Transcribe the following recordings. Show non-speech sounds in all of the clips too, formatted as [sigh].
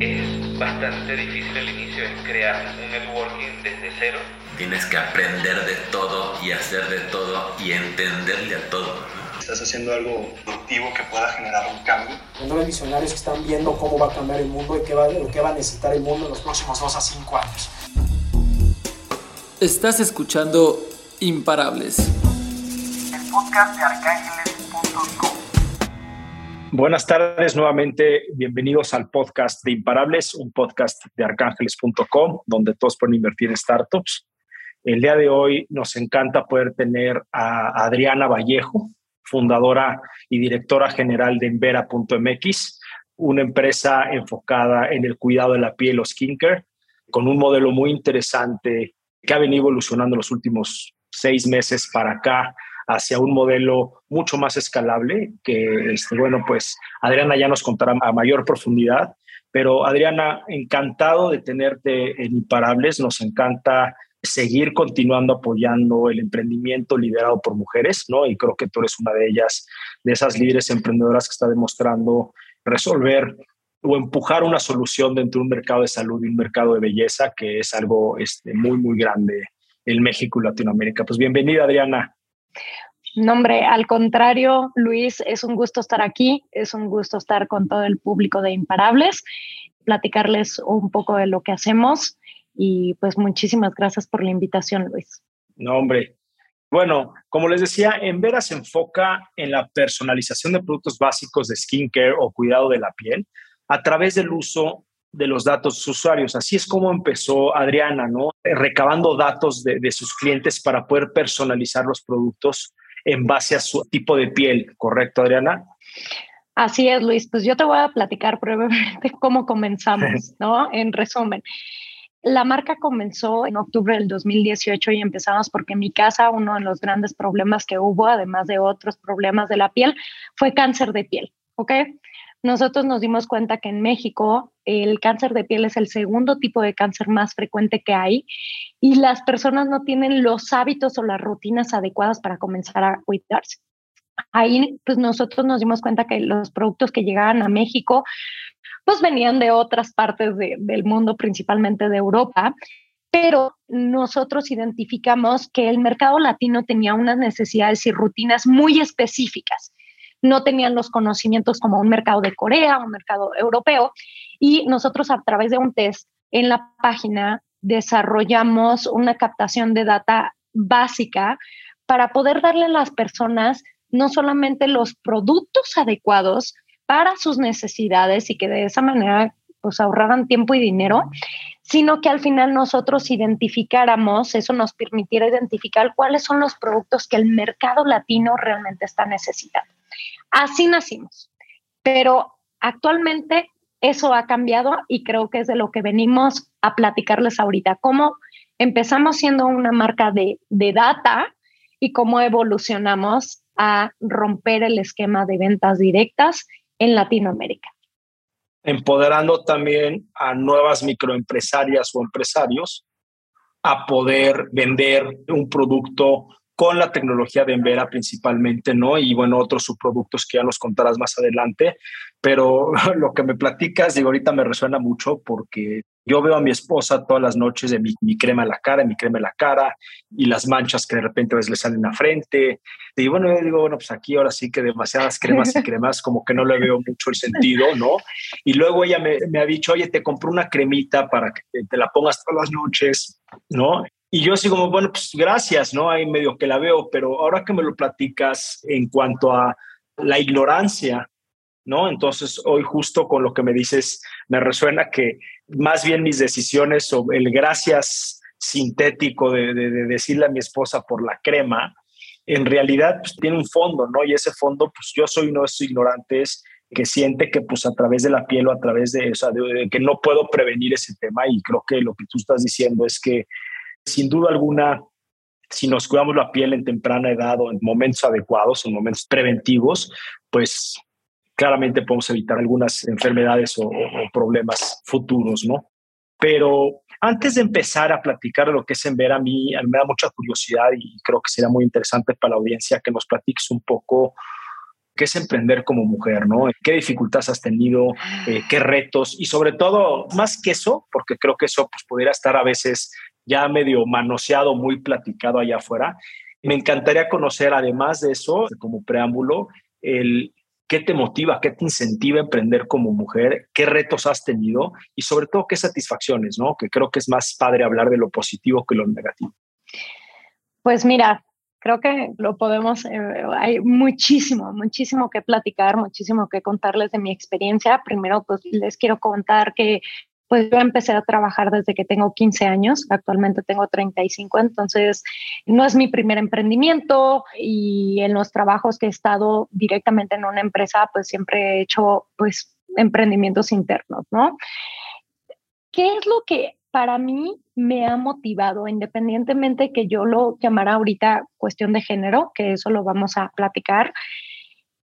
Es bastante difícil al inicio, es crear un networking desde cero. Tienes que aprender de todo y hacer de todo y entenderle a todo. Estás haciendo algo productivo que pueda generar un cambio. Los visionarios que están viendo cómo va a cambiar el mundo y qué va, lo que va a necesitar el mundo en los próximos dos a cinco años. Estás escuchando Imparables. El podcast de arcángeles.com. Buenas tardes nuevamente, bienvenidos al podcast de Imparables, un podcast de arcángeles.com, donde todos pueden invertir en startups. El día de hoy nos encanta poder tener a Adriana Vallejo, fundadora y directora general de Envera.mx, una empresa enfocada en el cuidado de la piel o skincare, con un modelo muy interesante que ha venido evolucionando los últimos seis meses para acá hacia un modelo mucho más escalable, que, este, bueno, pues Adriana ya nos contará a mayor profundidad. Pero Adriana, encantado de tenerte en Imparables, nos encanta seguir continuando apoyando el emprendimiento liderado por mujeres, ¿no? Y creo que tú eres una de ellas, de esas líderes emprendedoras que está demostrando resolver o empujar una solución dentro de un mercado de salud y un mercado de belleza que es algo este, muy, muy grande en México y Latinoamérica. Pues bienvenida, Adriana. No, hombre, al contrario, Luis, es un gusto estar aquí, es un gusto estar con todo el público de Imparables, platicarles un poco de lo que hacemos y pues muchísimas gracias por la invitación, Luis. No, hombre. Bueno, como les decía, en Vera se enfoca en la personalización de productos básicos de skincare o cuidado de la piel a través del uso de los datos usuarios. Así es como empezó Adriana, ¿no? Recabando datos de, de, sus clientes para poder personalizar los productos en base a su tipo de piel, ¿correcto, Adriana? Así es, Luis. Pues yo te voy a platicar brevemente [laughs] cómo comenzamos, [laughs] ¿no? En resumen. La marca comenzó en octubre del 2018 y empezamos porque en mi casa uno de los grandes problemas que hubo, además de otros problemas de la piel, fue cáncer de piel, ¿ok? Nosotros nos dimos cuenta que en México el cáncer de piel es el segundo tipo de cáncer más frecuente que hay y las personas no tienen los hábitos o las rutinas adecuadas para comenzar a cuidarse. Ahí pues nosotros nos dimos cuenta que los productos que llegaban a México pues venían de otras partes de, del mundo, principalmente de Europa, pero nosotros identificamos que el mercado latino tenía unas necesidades y rutinas muy específicas no tenían los conocimientos como un mercado de Corea, un mercado europeo, y nosotros a través de un test en la página desarrollamos una captación de data básica para poder darle a las personas no solamente los productos adecuados para sus necesidades y que de esa manera pues ahorraran tiempo y dinero, sino que al final nosotros identificáramos, eso nos permitiera identificar cuáles son los productos que el mercado latino realmente está necesitando. Así nacimos, pero actualmente eso ha cambiado y creo que es de lo que venimos a platicarles ahorita, cómo empezamos siendo una marca de, de data y cómo evolucionamos a romper el esquema de ventas directas en Latinoamérica. Empoderando también a nuevas microempresarias o empresarios a poder vender un producto con la tecnología de Envera principalmente, ¿no? Y bueno, otros subproductos que ya nos contarás más adelante. Pero [laughs] lo que me platicas, digo, ahorita me resuena mucho porque yo veo a mi esposa todas las noches de mi, mi crema en la cara, mi crema en la cara y las manchas que de repente a veces le salen a frente. Y bueno, yo digo, bueno, pues aquí ahora sí que demasiadas cremas y [laughs] cremas, como que no le veo mucho el sentido, ¿no? Y luego ella me, me ha dicho, oye, te compro una cremita para que te la pongas todas las noches, ¿no? Y yo así como, bueno, pues gracias, ¿no? Ahí medio que la veo, pero ahora que me lo platicas en cuanto a la ignorancia, ¿no? Entonces, hoy justo con lo que me dices, me resuena que más bien mis decisiones sobre el gracias sintético de, de, de decirle a mi esposa por la crema, en realidad pues, tiene un fondo, ¿no? Y ese fondo, pues yo soy uno de esos ignorantes que siente que pues a través de la piel o a través de, o sea, de, de que no puedo prevenir ese tema y creo que lo que tú estás diciendo es que sin duda alguna, si nos cuidamos la piel en temprana edad o en momentos adecuados, en momentos preventivos, pues claramente podemos evitar algunas enfermedades o, problemas futuros, ¿no? Pero antes de empezar a platicar lo que es en ver, a mí, a mí me da mucha curiosidad y creo que sería muy interesante para la audiencia que nos platiques un poco qué es emprender como mujer, ¿no? ¿Qué dificultades has tenido? Eh, ¿Qué retos? Y sobre todo, más que eso, porque creo que eso pues, pudiera estar a veces ya medio manoseado, muy platicado allá afuera. Me encantaría conocer, además de eso, como preámbulo, el qué te motiva, qué te incentiva a emprender como mujer, qué retos has tenido y sobre todo qué satisfacciones, ¿no? Que creo que es más padre hablar de lo positivo que lo negativo. Pues mira, creo que lo podemos, eh, hay muchísimo, muchísimo que platicar, muchísimo que contarles de mi experiencia. Primero, pues les quiero contar que pues yo empecé a trabajar desde que tengo 15 años, actualmente tengo 35, entonces no es mi primer emprendimiento y en los trabajos que he estado directamente en una empresa, pues siempre he hecho pues emprendimientos internos, ¿no? ¿Qué es lo que para mí me ha motivado, independientemente que yo lo llamara ahorita cuestión de género, que eso lo vamos a platicar,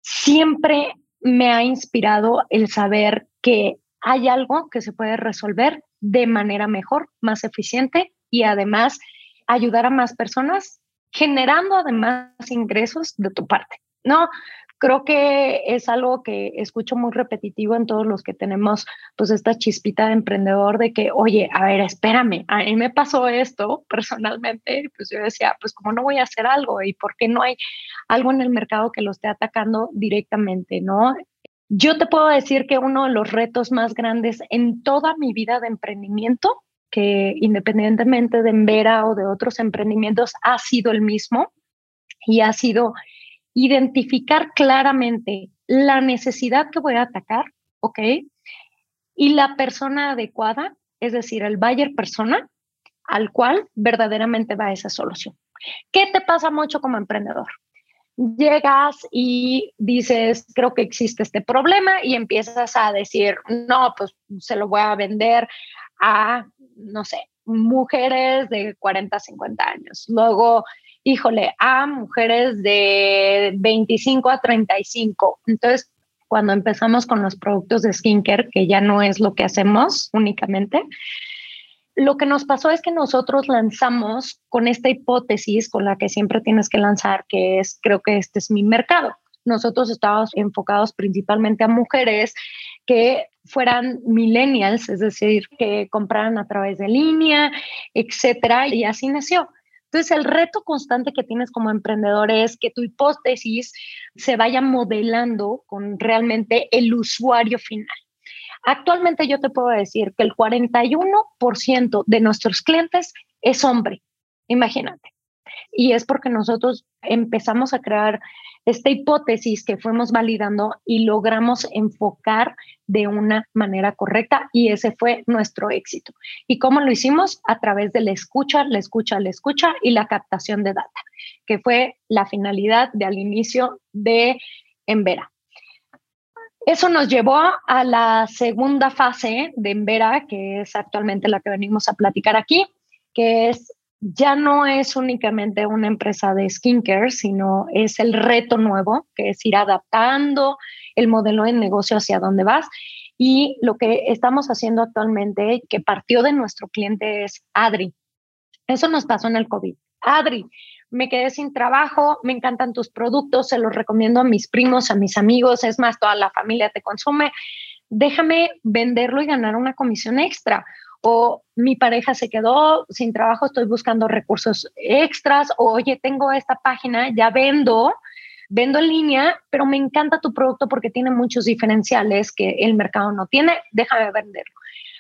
siempre me ha inspirado el saber que hay algo que se puede resolver de manera mejor, más eficiente y además ayudar a más personas, generando además ingresos de tu parte. No, creo que es algo que escucho muy repetitivo en todos los que tenemos pues esta chispita de emprendedor de que, oye, a ver, espérame, a mí me pasó esto personalmente, pues yo decía, pues cómo no voy a hacer algo y por qué no hay algo en el mercado que lo esté atacando directamente, ¿no? Yo te puedo decir que uno de los retos más grandes en toda mi vida de emprendimiento, que independientemente de Envera o de otros emprendimientos, ha sido el mismo y ha sido identificar claramente la necesidad que voy a atacar, ¿ok? Y la persona adecuada, es decir, el buyer persona al cual verdaderamente va esa solución. ¿Qué te pasa mucho como emprendedor? Llegas y dices, creo que existe este problema y empiezas a decir, no, pues se lo voy a vender a, no sé, mujeres de 40, 50 años. Luego híjole, a mujeres de 25 a 35. Entonces, cuando empezamos con los productos de skincare, que ya no es lo que hacemos únicamente, lo que nos pasó es que nosotros lanzamos con esta hipótesis con la que siempre tienes que lanzar, que es, creo que este es mi mercado. Nosotros estábamos enfocados principalmente a mujeres que fueran millennials, es decir, que compraran a través de línea, etcétera, y así nació. Entonces, el reto constante que tienes como emprendedor es que tu hipótesis se vaya modelando con realmente el usuario final. Actualmente yo te puedo decir que el 41% de nuestros clientes es hombre, imagínate. Y es porque nosotros empezamos a crear esta hipótesis que fuimos validando y logramos enfocar de una manera correcta y ese fue nuestro éxito. ¿Y cómo lo hicimos? A través de la escucha, la escucha, la escucha y la captación de data, que fue la finalidad de al inicio de Envera. Eso nos llevó a la segunda fase de Envera, que es actualmente la que venimos a platicar aquí, que es ya no es únicamente una empresa de skincare, sino es el reto nuevo, que es ir adaptando el modelo de negocio hacia dónde vas. Y lo que estamos haciendo actualmente, que partió de nuestro cliente, es Adri. Eso nos pasó en el COVID. Adri, me quedé sin trabajo, me encantan tus productos, se los recomiendo a mis primos, a mis amigos, es más, toda la familia te consume. Déjame venderlo y ganar una comisión extra o mi pareja se quedó sin trabajo, estoy buscando recursos extras, o oye, tengo esta página, ya vendo, vendo en línea, pero me encanta tu producto porque tiene muchos diferenciales que el mercado no tiene, déjame venderlo.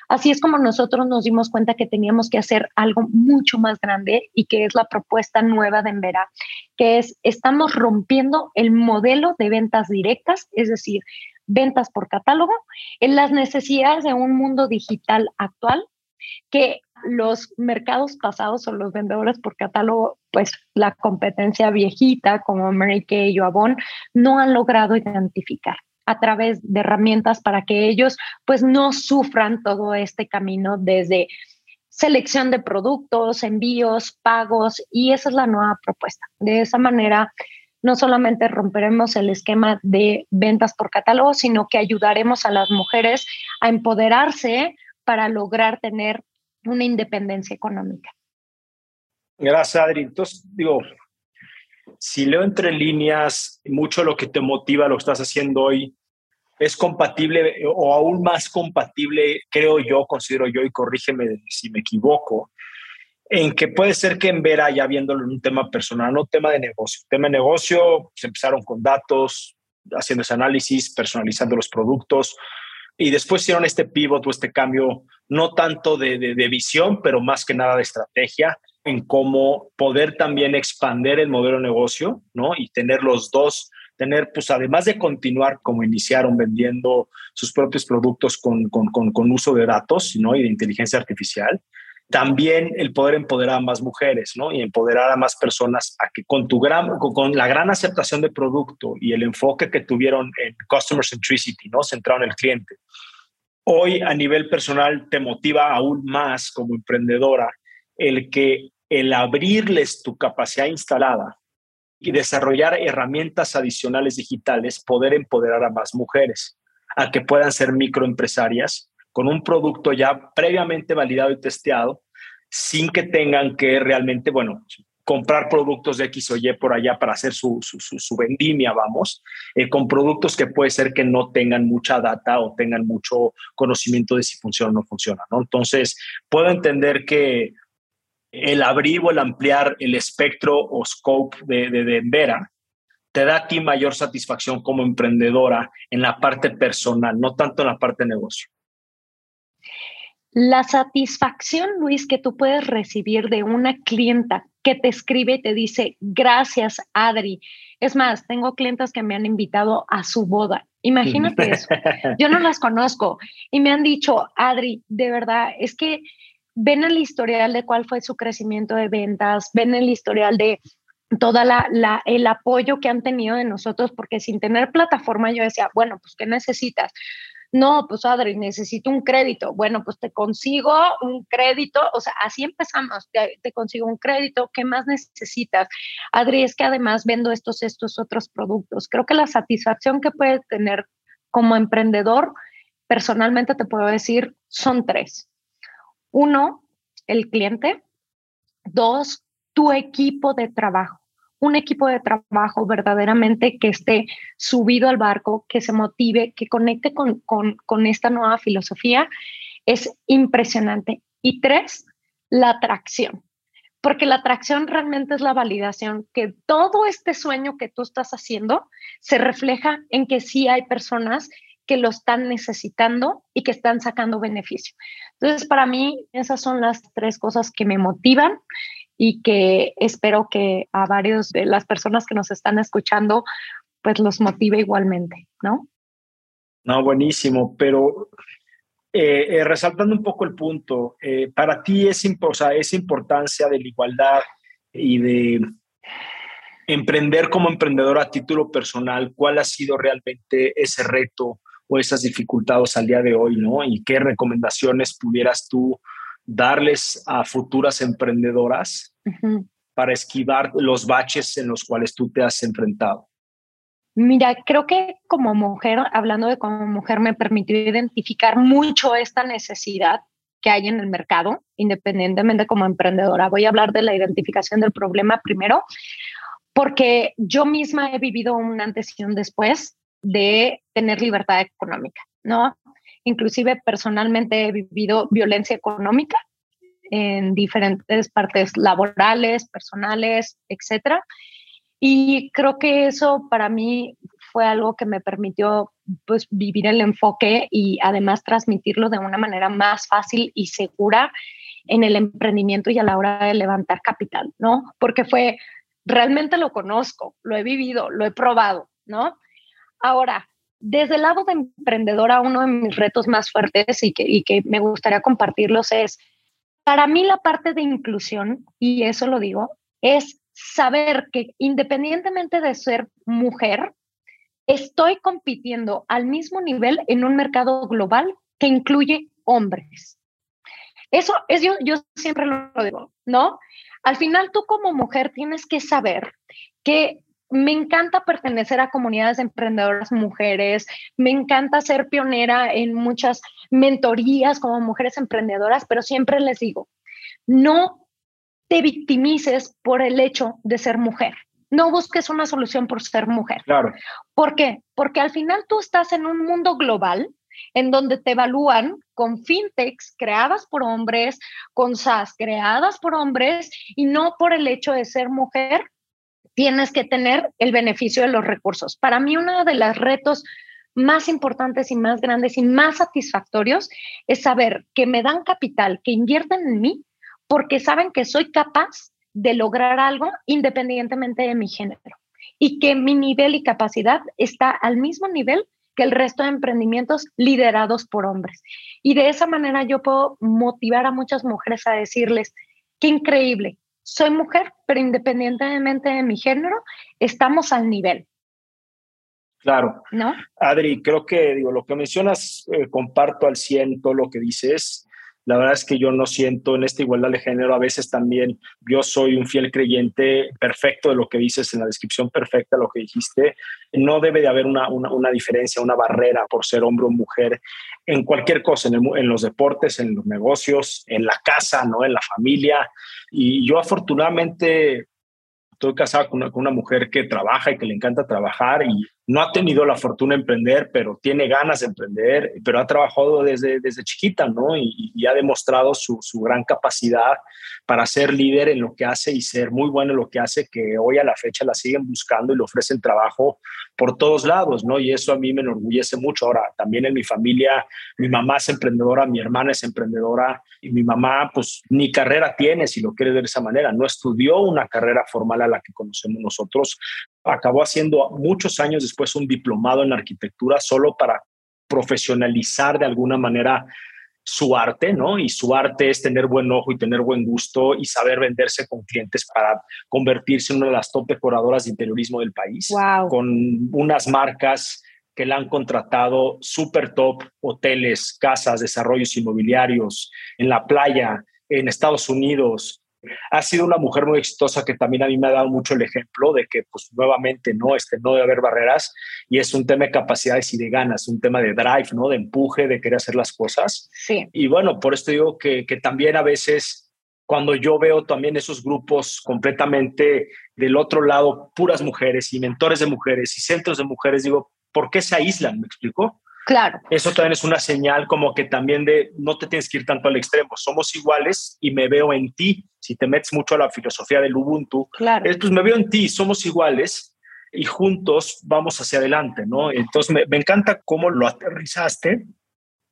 Así es como nosotros nos dimos cuenta que teníamos que hacer algo mucho más grande y que es la propuesta nueva de Envera, que es estamos rompiendo el modelo de ventas directas, es decir, ventas por catálogo, en las necesidades de un mundo digital actual que los mercados pasados o los vendedores por catálogo, pues la competencia viejita como Mary Kay o Avon, no han logrado identificar a través de herramientas para que ellos pues no sufran todo este camino desde selección de productos, envíos, pagos y esa es la nueva propuesta. De esa manera no solamente romperemos el esquema de ventas por catálogo, sino que ayudaremos a las mujeres a empoderarse para lograr tener una independencia económica. Gracias, Adri. Entonces, digo, si leo entre líneas, mucho lo que te motiva, lo que estás haciendo hoy, es compatible o aún más compatible, creo yo, considero yo, y corrígeme si me equivoco, en que puede ser que en Vera, ya viéndolo en un tema personal, no tema de negocio. Tema de negocio, se empezaron con datos, haciendo ese análisis, personalizando los productos, y después hicieron este pivot o este cambio, no tanto de, de, visión, pero más que nada de estrategia, en cómo poder también expandir el modelo de negocio, ¿no? Y tener los dos, tener, pues además de continuar como iniciaron vendiendo sus propios productos con, con, con, con uso de datos, ¿no? Y de inteligencia artificial, también el poder empoderar a más mujeres, ¿no? Y empoderar a más personas a que con tu gran, con la gran aceptación de producto y el enfoque que tuvieron en customer centricity, ¿no? Centrado en el cliente. Hoy a nivel personal te motiva aún más como emprendedora el que el abrirles tu capacidad instalada y desarrollar herramientas adicionales digitales, poder empoderar a más mujeres, a que puedan ser microempresarias con un producto ya previamente validado y testeado, sin que tengan que realmente, bueno, comprar productos de X o Y por allá para hacer su, su, vendimia, vamos, eh, con productos que puede ser que no tengan mucha data o tengan mucho conocimiento de si funciona o no funciona, ¿no? Entonces, puedo entender que el abrir o el ampliar el espectro o scope de, de, de Vera te da a ti mayor satisfacción como emprendedora en la parte personal, no tanto en la parte de negocio. La satisfacción, Luis, que tú puedes recibir de una clienta que te escribe y te dice, gracias, Adri. Es más, tengo clientes que me han invitado a su boda. Imagínate eso. [laughs] Yo no las conozco y me han dicho, Adri, de verdad, es que ven el historial de cuál fue su crecimiento de ventas, ven el historial de toda la, el apoyo que han tenido de nosotros, porque sin tener plataforma yo decía, bueno, pues ¿qué necesitas? no, pues Adri, necesito un crédito. Bueno, pues te consigo un crédito, o sea, así empezamos, te, consigo un crédito, ¿qué más necesitas? Adri, es que además vendo estos, estos otros productos. Creo que la satisfacción que puedes tener como emprendedor, personalmente te puedo decir, son tres. Uno, el cliente. Dos, tu equipo de trabajo un equipo de trabajo verdaderamente que esté subido al barco, que se motive, que conecte con, con, esta nueva filosofía, es impresionante. Y tres, la atracción, porque la atracción realmente es la validación que todo este sueño que tú estás haciendo se refleja en que sí hay personas que lo están necesitando y que están sacando beneficio. Entonces, para mí, esas son las tres cosas que me motivan y que espero que a varios de las personas que nos están escuchando pues los motive igualmente, ¿no? No, buenísimo, pero eh, eh, resaltando un poco el punto, eh, para ti es o esa importancia de la igualdad y de emprender como emprendedor a título personal, ¿cuál ha sido realmente ese reto o esas dificultades al día de hoy, ¿no? Y qué recomendaciones pudieras tú darles a futuras emprendedoras para esquivar los baches en los cuales tú te has enfrentado? Mira, creo que como mujer, hablando de como mujer, me permitió identificar mucho esta necesidad que hay en el mercado, independientemente como emprendedora. Voy a hablar de la identificación del problema primero, porque yo misma he vivido un antes y un después de tener libertad económica, ¿no? Inclusive personalmente he vivido violencia económica en diferentes partes laborales, personales, etcétera. Y creo que eso para mí fue algo que me permitió pues vivir el enfoque y además transmitirlo de una manera más fácil y segura en el emprendimiento y a la hora de levantar capital, ¿no? Porque fue, realmente lo conozco, lo he vivido, lo he probado, ¿no? Ahora, desde el lado de emprendedora, uno de mis retos más fuertes y que, me gustaría compartirlos es, para mí la parte de inclusión, y eso lo digo, es saber que independientemente de ser mujer, estoy compitiendo al mismo nivel en un mercado global que incluye hombres. Eso es yo, yo siempre lo digo, ¿no? Al final tú como mujer tienes que saber que me encanta pertenecer a comunidades de emprendedoras mujeres, me encanta ser pionera en muchas mentorías como mujeres emprendedoras, pero siempre les digo, no te victimices por el hecho de ser mujer, no busques una solución por ser mujer. Claro. ¿Por qué? Porque al final tú estás en un mundo global en donde te evalúan con fintechs creadas por hombres, con SaaS creadas por hombres y no por el hecho de ser mujer, tienes que tener el beneficio de los recursos. Para mí, uno de los retos más importantes y más grandes y más satisfactorios es saber que me dan capital, que invierten en mí, porque saben que soy capaz de lograr algo independientemente de mi género y que mi nivel y capacidad está al mismo nivel que el resto de emprendimientos liderados por hombres. Y de esa manera yo puedo motivar a muchas mujeres a decirles, qué increíble, soy mujer, pero independientemente de mi género, estamos al nivel. Claro. ¿No? Adri, creo que digo, lo que mencionas, eh, comparto al 100 todo lo que dices. La verdad es que yo no siento en esta igualdad de género, a veces también yo soy un fiel creyente perfecto de lo que dices en la descripción perfecta, lo que dijiste. No debe de haber una, una, diferencia, una barrera por ser hombre o mujer en cualquier cosa, en, en, los deportes, en los negocios, en la casa, ¿no? en la familia. Y yo afortunadamente estoy casado con una, mujer que trabaja y que le encanta trabajar y no ha tenido la fortuna de emprender, pero tiene ganas de emprender, pero ha trabajado desde, desde chiquita, ¿no? Y, ha demostrado su, su, gran capacidad para ser líder en lo que hace y ser muy bueno en lo que hace, que hoy a la fecha la siguen buscando y le ofrecen trabajo por todos lados, ¿no? Y eso a mí me enorgullece mucho. Ahora, también en mi familia, mi mamá es emprendedora, mi hermana es emprendedora y mi mamá, pues, ni carrera tiene, si lo quiere de esa manera. No estudió una carrera formal a la que conocemos nosotros. Acabó haciendo muchos años después un diplomado en arquitectura solo para profesionalizar de alguna manera su arte, ¿no? Y su arte es tener buen ojo y tener buen gusto y saber venderse con clientes para convertirse en una de las top decoradoras de interiorismo del país, wow. con unas marcas que la han contratado super top, hoteles, casas, desarrollos inmobiliarios, en la playa, en Estados Unidos, ha sido una mujer muy exitosa que también a mí me ha dado mucho el ejemplo de que, pues, nuevamente, no, este, no debe haber barreras y es un tema de capacidades y de ganas, un tema de drive, ¿no? De empuje, de querer hacer las cosas. Sí. Y bueno, por esto digo que, que también a veces cuando yo veo también esos grupos completamente del otro lado, puras mujeres y mentores de mujeres y centros de mujeres, digo, ¿por qué se aíslan? ¿Me explico? Claro. Eso también es una señal como que también de no te tienes que ir tanto al extremo, somos iguales y me veo en ti. Si te metes mucho a la filosofía del Ubuntu, claro. es, pues me veo en ti, somos iguales y juntos vamos hacia adelante, ¿no? Entonces me, me encanta cómo lo aterrizaste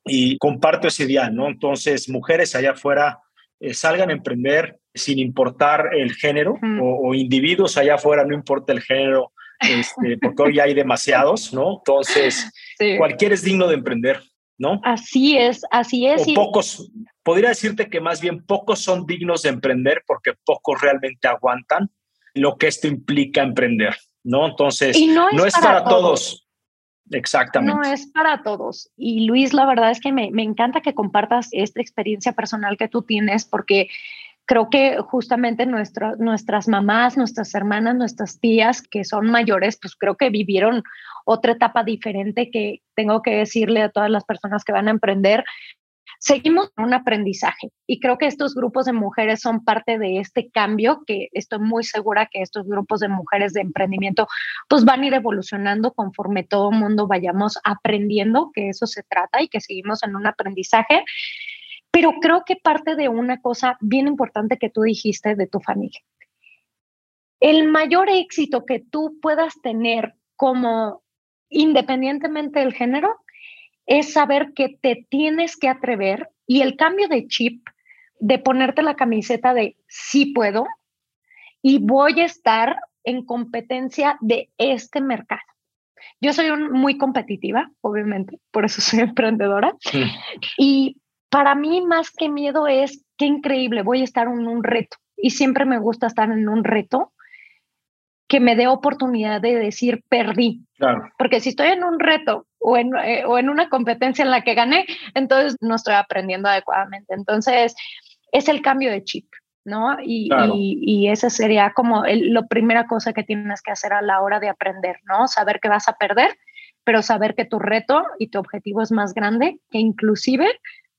y comparto ese día, ¿no? Entonces, mujeres allá afuera eh, salgan a emprender sin importar el género Mm. o, o individuos allá afuera, no importa el género, este, porque hoy hay demasiados, ¿no? Entonces, Sí. cualquiera es digno de emprender, ¿no? Así es, así es. O y- pocos, podría decirte que más bien pocos son dignos de emprender porque pocos realmente aguantan lo que esto implica emprender, ¿no? Entonces, Y no es para, para todos. Exactamente. No es para todos. Y Luis, la verdad es que me, me encanta que compartas esta experiencia personal que tú tienes porque creo que justamente nuestra- nuestras mamás, nuestras hermanas, nuestras tías que son mayores, pues creo que vivieron otra etapa diferente que tengo que decirle a todas las personas que van a emprender. Seguimos en un aprendizaje y creo que estos grupos de mujeres son parte de este cambio que estoy muy segura que estos grupos de mujeres de emprendimiento pues van a ir evolucionando conforme todo el mundo vayamos aprendiendo, que eso se trata y que seguimos en un aprendizaje. Pero creo que parte de una cosa bien importante que tú dijiste de tu familia. El mayor éxito que tú puedas tener como independientemente del género es saber que te tienes que atrever y el cambio de chip de ponerte la camiseta de sí puedo y voy a estar en competencia de este mercado. Yo soy un- muy competitiva, obviamente, por eso soy [laughs] emprendedora. Y para mí más que miedo es, qué increíble, voy a estar en un reto. Y siempre me gusta estar en un reto que me dé oportunidad de decir, perdí. Claro. Porque si estoy en un reto o en, eh, o en una competencia en la que gané, entonces no estoy aprendiendo adecuadamente. Entonces, es el cambio de chip, ¿no? Y, Claro. y, y esa sería como el, la primera cosa que tienes que hacer a la hora de aprender, ¿no? Saber que vas a perder, pero saber que tu reto y tu objetivo es más grande que inclusive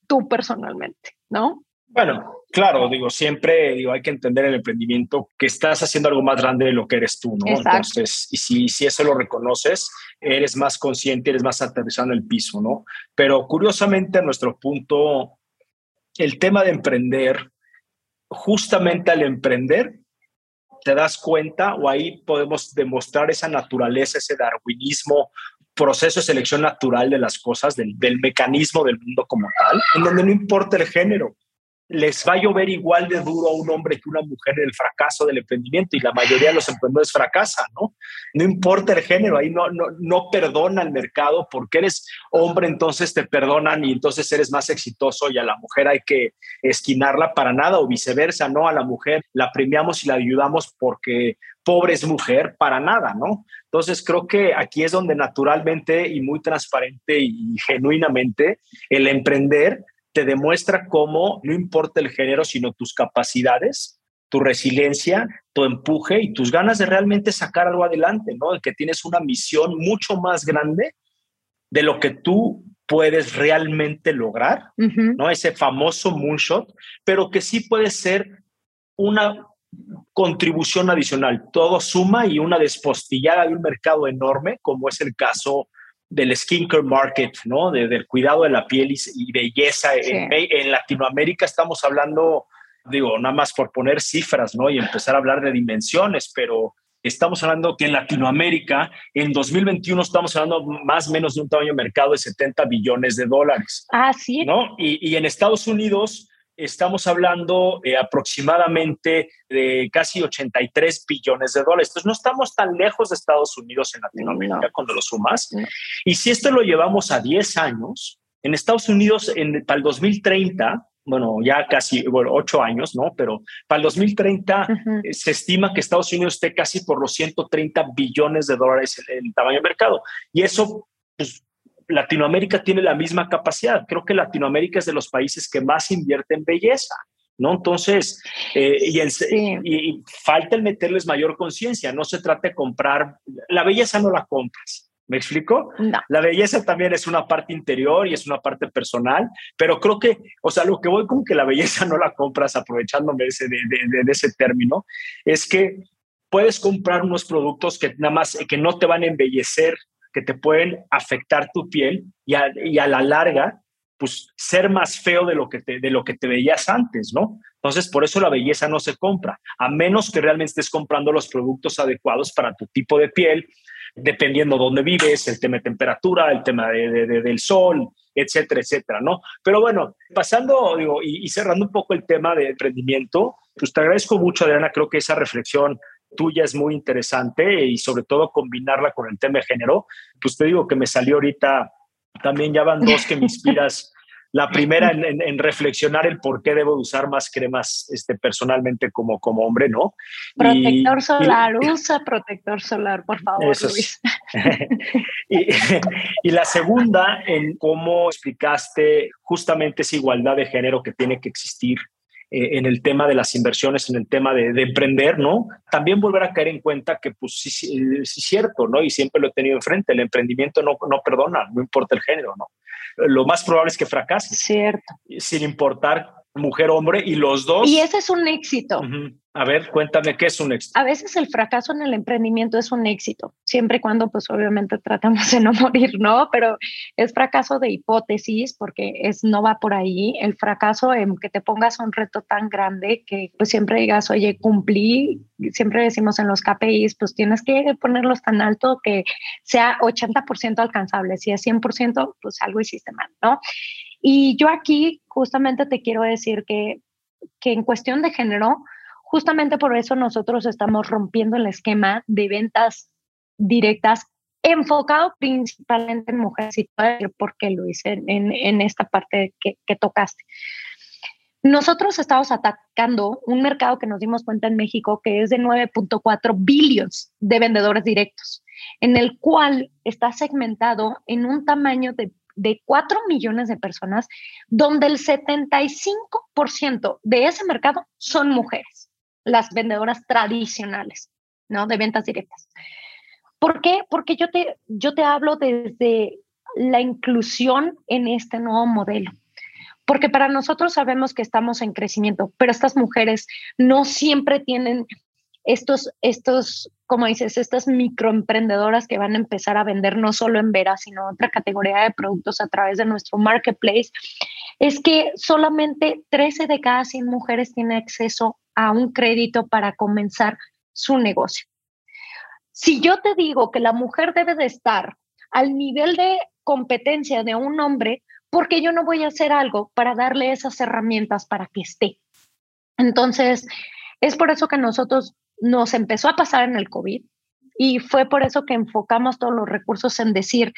tú personalmente, ¿no? Bueno, claro, digo, siempre digo, hay que entender el emprendimiento que estás haciendo algo más grande de lo que eres tú, ¿no? Entonces, y si, si eso lo reconoces, eres más consciente, eres más aterrizado en el piso, ¿no? Pero curiosamente, a nuestro punto, el tema de emprender, justamente al emprender, te das cuenta o ahí podemos demostrar esa naturaleza, ese darwinismo, proceso de selección natural de las cosas, del, del mecanismo del mundo como tal, en donde no importa el género, les va a llover igual de duro a un hombre que a una mujer el fracaso del emprendimiento y la mayoría de los emprendedores fracasan, ¿no? No importa el género, ahí no, no, no perdona el mercado porque eres hombre, entonces te perdonan y entonces eres más exitoso y a la mujer hay que esquinarla para nada o viceversa, ¿no? A la mujer la premiamos y la ayudamos porque pobre es mujer, para nada, ¿no? Entonces creo que aquí es donde naturalmente y muy transparente y genuinamente el emprender te demuestra cómo no importa el género, sino tus capacidades, tu resiliencia, tu empuje y tus ganas de realmente sacar algo adelante, ¿no? El que tienes una misión mucho más grande de lo que tú puedes realmente lograr, ¿no? Ese famoso moonshot, pero que sí puede ser una contribución adicional. Todo suma y una despostillada de un mercado enorme, como es el caso del skincare market, ¿no? del cuidado de la piel y, belleza. En, Latinoamérica estamos hablando, digo, nada más por poner cifras, ¿no? Y empezar a hablar de dimensiones, pero estamos hablando que en Latinoamérica, en 2021 estamos hablando más o menos de un tamaño de mercado de 70 billones de dólares. Ah, sí. ¿No? Y, y en Estados Unidos estamos hablando eh, aproximadamente de casi 83 billones de dólares. Entonces, no estamos tan lejos de Estados Unidos en Latinoamérica cuando lo sumas. Y si esto lo llevamos a 10 años, en Estados Unidos, en, para el 2030, bueno, ya casi, bueno, 8 años, ¿no? Pero para el 2030 eh, se estima que Estados Unidos esté casi por los 130 billones de dólares en el tamaño de mercado. Y eso, pues, Latinoamérica tiene la misma capacidad. Creo que Latinoamérica es de los países que más invierte en belleza. ¿no? Entonces, eh, y, falta el meterles mayor conciencia. No se trata de comprar, la belleza no la compras. ¿Me explico? La belleza también es una parte interior y es una parte personal, pero creo que, o sea, lo que voy con que la belleza no la compras, aprovechándome de, de, de ese término, es que puedes comprar unos productos que nada más, que no te van a embellecer que te pueden afectar tu piel y a, y a la larga, pues ser más feo de lo, que te, de lo que te veías antes, ¿no? Entonces, por eso la belleza no se compra, a menos que realmente estés comprando los productos adecuados para tu tipo de piel, dependiendo dónde vives, el tema de temperatura, el tema de, del sol, etcétera, etcétera, ¿no? Pero bueno, pasando digo, y, y, cerrando un poco el tema de emprendimiento, pues te agradezco mucho, Adriana, creo que esa reflexión tuya es muy interesante y sobre todo combinarla con el tema de género. Pues te digo que me salió ahorita, también ya van dos que me inspiras. [laughs] La primera en, reflexionar el por qué debo usar más cremas este, personalmente como, como hombre, ¿no? Protector solar, [laughs] usa protector solar, por favor, Luis. [laughs] y, y, la segunda en cómo explicaste justamente esa igualdad de género que tiene que existir eh, en el tema de las inversiones, en el tema de, emprender, ¿no? También volver a caer en cuenta que, pues sí, sí, es cierto, ¿no? Y siempre lo he tenido enfrente, el emprendimiento no, no perdona, no importa el género, ¿no? Lo más probable es que fracase. Cierto. Sin importar mujer, hombre, y los dos. Y ese es un éxito. A ver, cuéntame qué es un éxito. A veces el fracaso en el emprendimiento es un éxito, siempre y cuando, pues obviamente tratamos de no [laughs] morir, ¿no? Pero es fracaso de hipótesis porque es no va por ahí. El fracaso en que te pongas un reto tan grande que pues siempre digas, oye, cumplí. Siempre decimos en los KPIs, pues tienes que ponerlos tan alto que sea 80% alcanzable. Si es 100%, pues algo hiciste mal, ¿no? Y yo aquí justamente te quiero decir que, que en cuestión de género, Justamente por eso nosotros estamos rompiendo el esquema de ventas directas enfocado principalmente en mujeres y por qué lo hice en, en esta parte que, que tocaste. Nosotros estamos atacando un mercado que nos dimos cuenta en México que es de 9.4 billones de vendedores directos, en el cual está segmentado en un tamaño de, de 4 millones de personas, donde el 75% de ese mercado son mujeres las vendedoras tradicionales, ¿no? De ventas directas. ¿Por qué? Porque yo te, yo te hablo desde la inclusión en este nuevo modelo. porque para nosotros sabemos que estamos en crecimiento, pero estas mujeres no siempre tienen estos, estos, como dices, estas microemprendedoras que van a empezar a vender no solo en Vera, sino otra categoría de productos a través de nuestro marketplace, es que solamente 13 de cada 100 mujeres tienen acceso a un crédito para comenzar su negocio. Si yo te digo que la mujer debe de estar al nivel de competencia de un hombre, porque yo no voy a hacer algo para darle esas herramientas para que esté. Entonces, es por eso que nosotros nos empezó a pasar en el COVID y fue por eso que enfocamos todos los recursos en decir,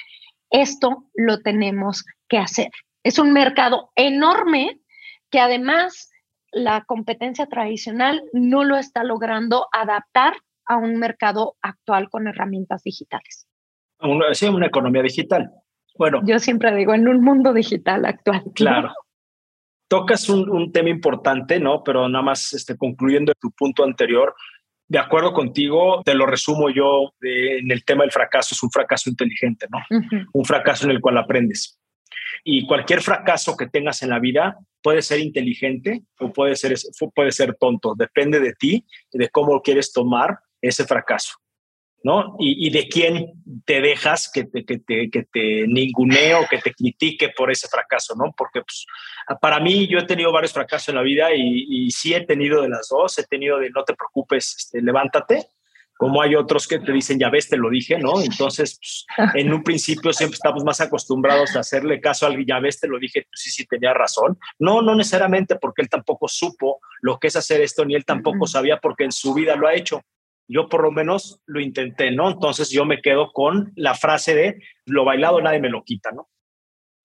esto lo tenemos que hacer. Es un mercado enorme que además la competencia tradicional no lo está logrando adaptar a un mercado actual con herramientas digitales. Sí, una economía digital. Bueno. Yo siempre digo, en un mundo digital actual. Claro. Tocas un, un, tema importante, ¿no? Pero nada más este, concluyendo tu punto anterior, de acuerdo contigo, te lo resumo yo en el tema del fracaso, es un fracaso inteligente, ¿no? Un fracaso en el cual aprendes. Y cualquier fracaso que tengas en la vida puede ser inteligente o puede ser, puede ser tonto, depende de ti y de cómo quieres tomar ese fracaso. ¿No? Y, de quién te dejas que te, que te, que te ningunee o que te critique por ese fracaso, ¿no? Porque pues, para mí yo he tenido varios fracasos en la vida y, y, sí he tenido de las dos, he tenido de no te preocupes, este, levántate, como hay otros que te dicen, ya ves, te lo dije, ¿no? Entonces, pues, en un principio siempre estamos más acostumbrados a hacerle caso a alguien, ya ves, te lo dije, pues sí, sí, tenía razón. No, no necesariamente porque él tampoco supo lo que es hacer esto, ni él tampoco sabía porque en su vida lo ha hecho yo por lo menos lo intenté, ¿no? Entonces yo me quedo con la frase de lo bailado nadie me lo quita, ¿no?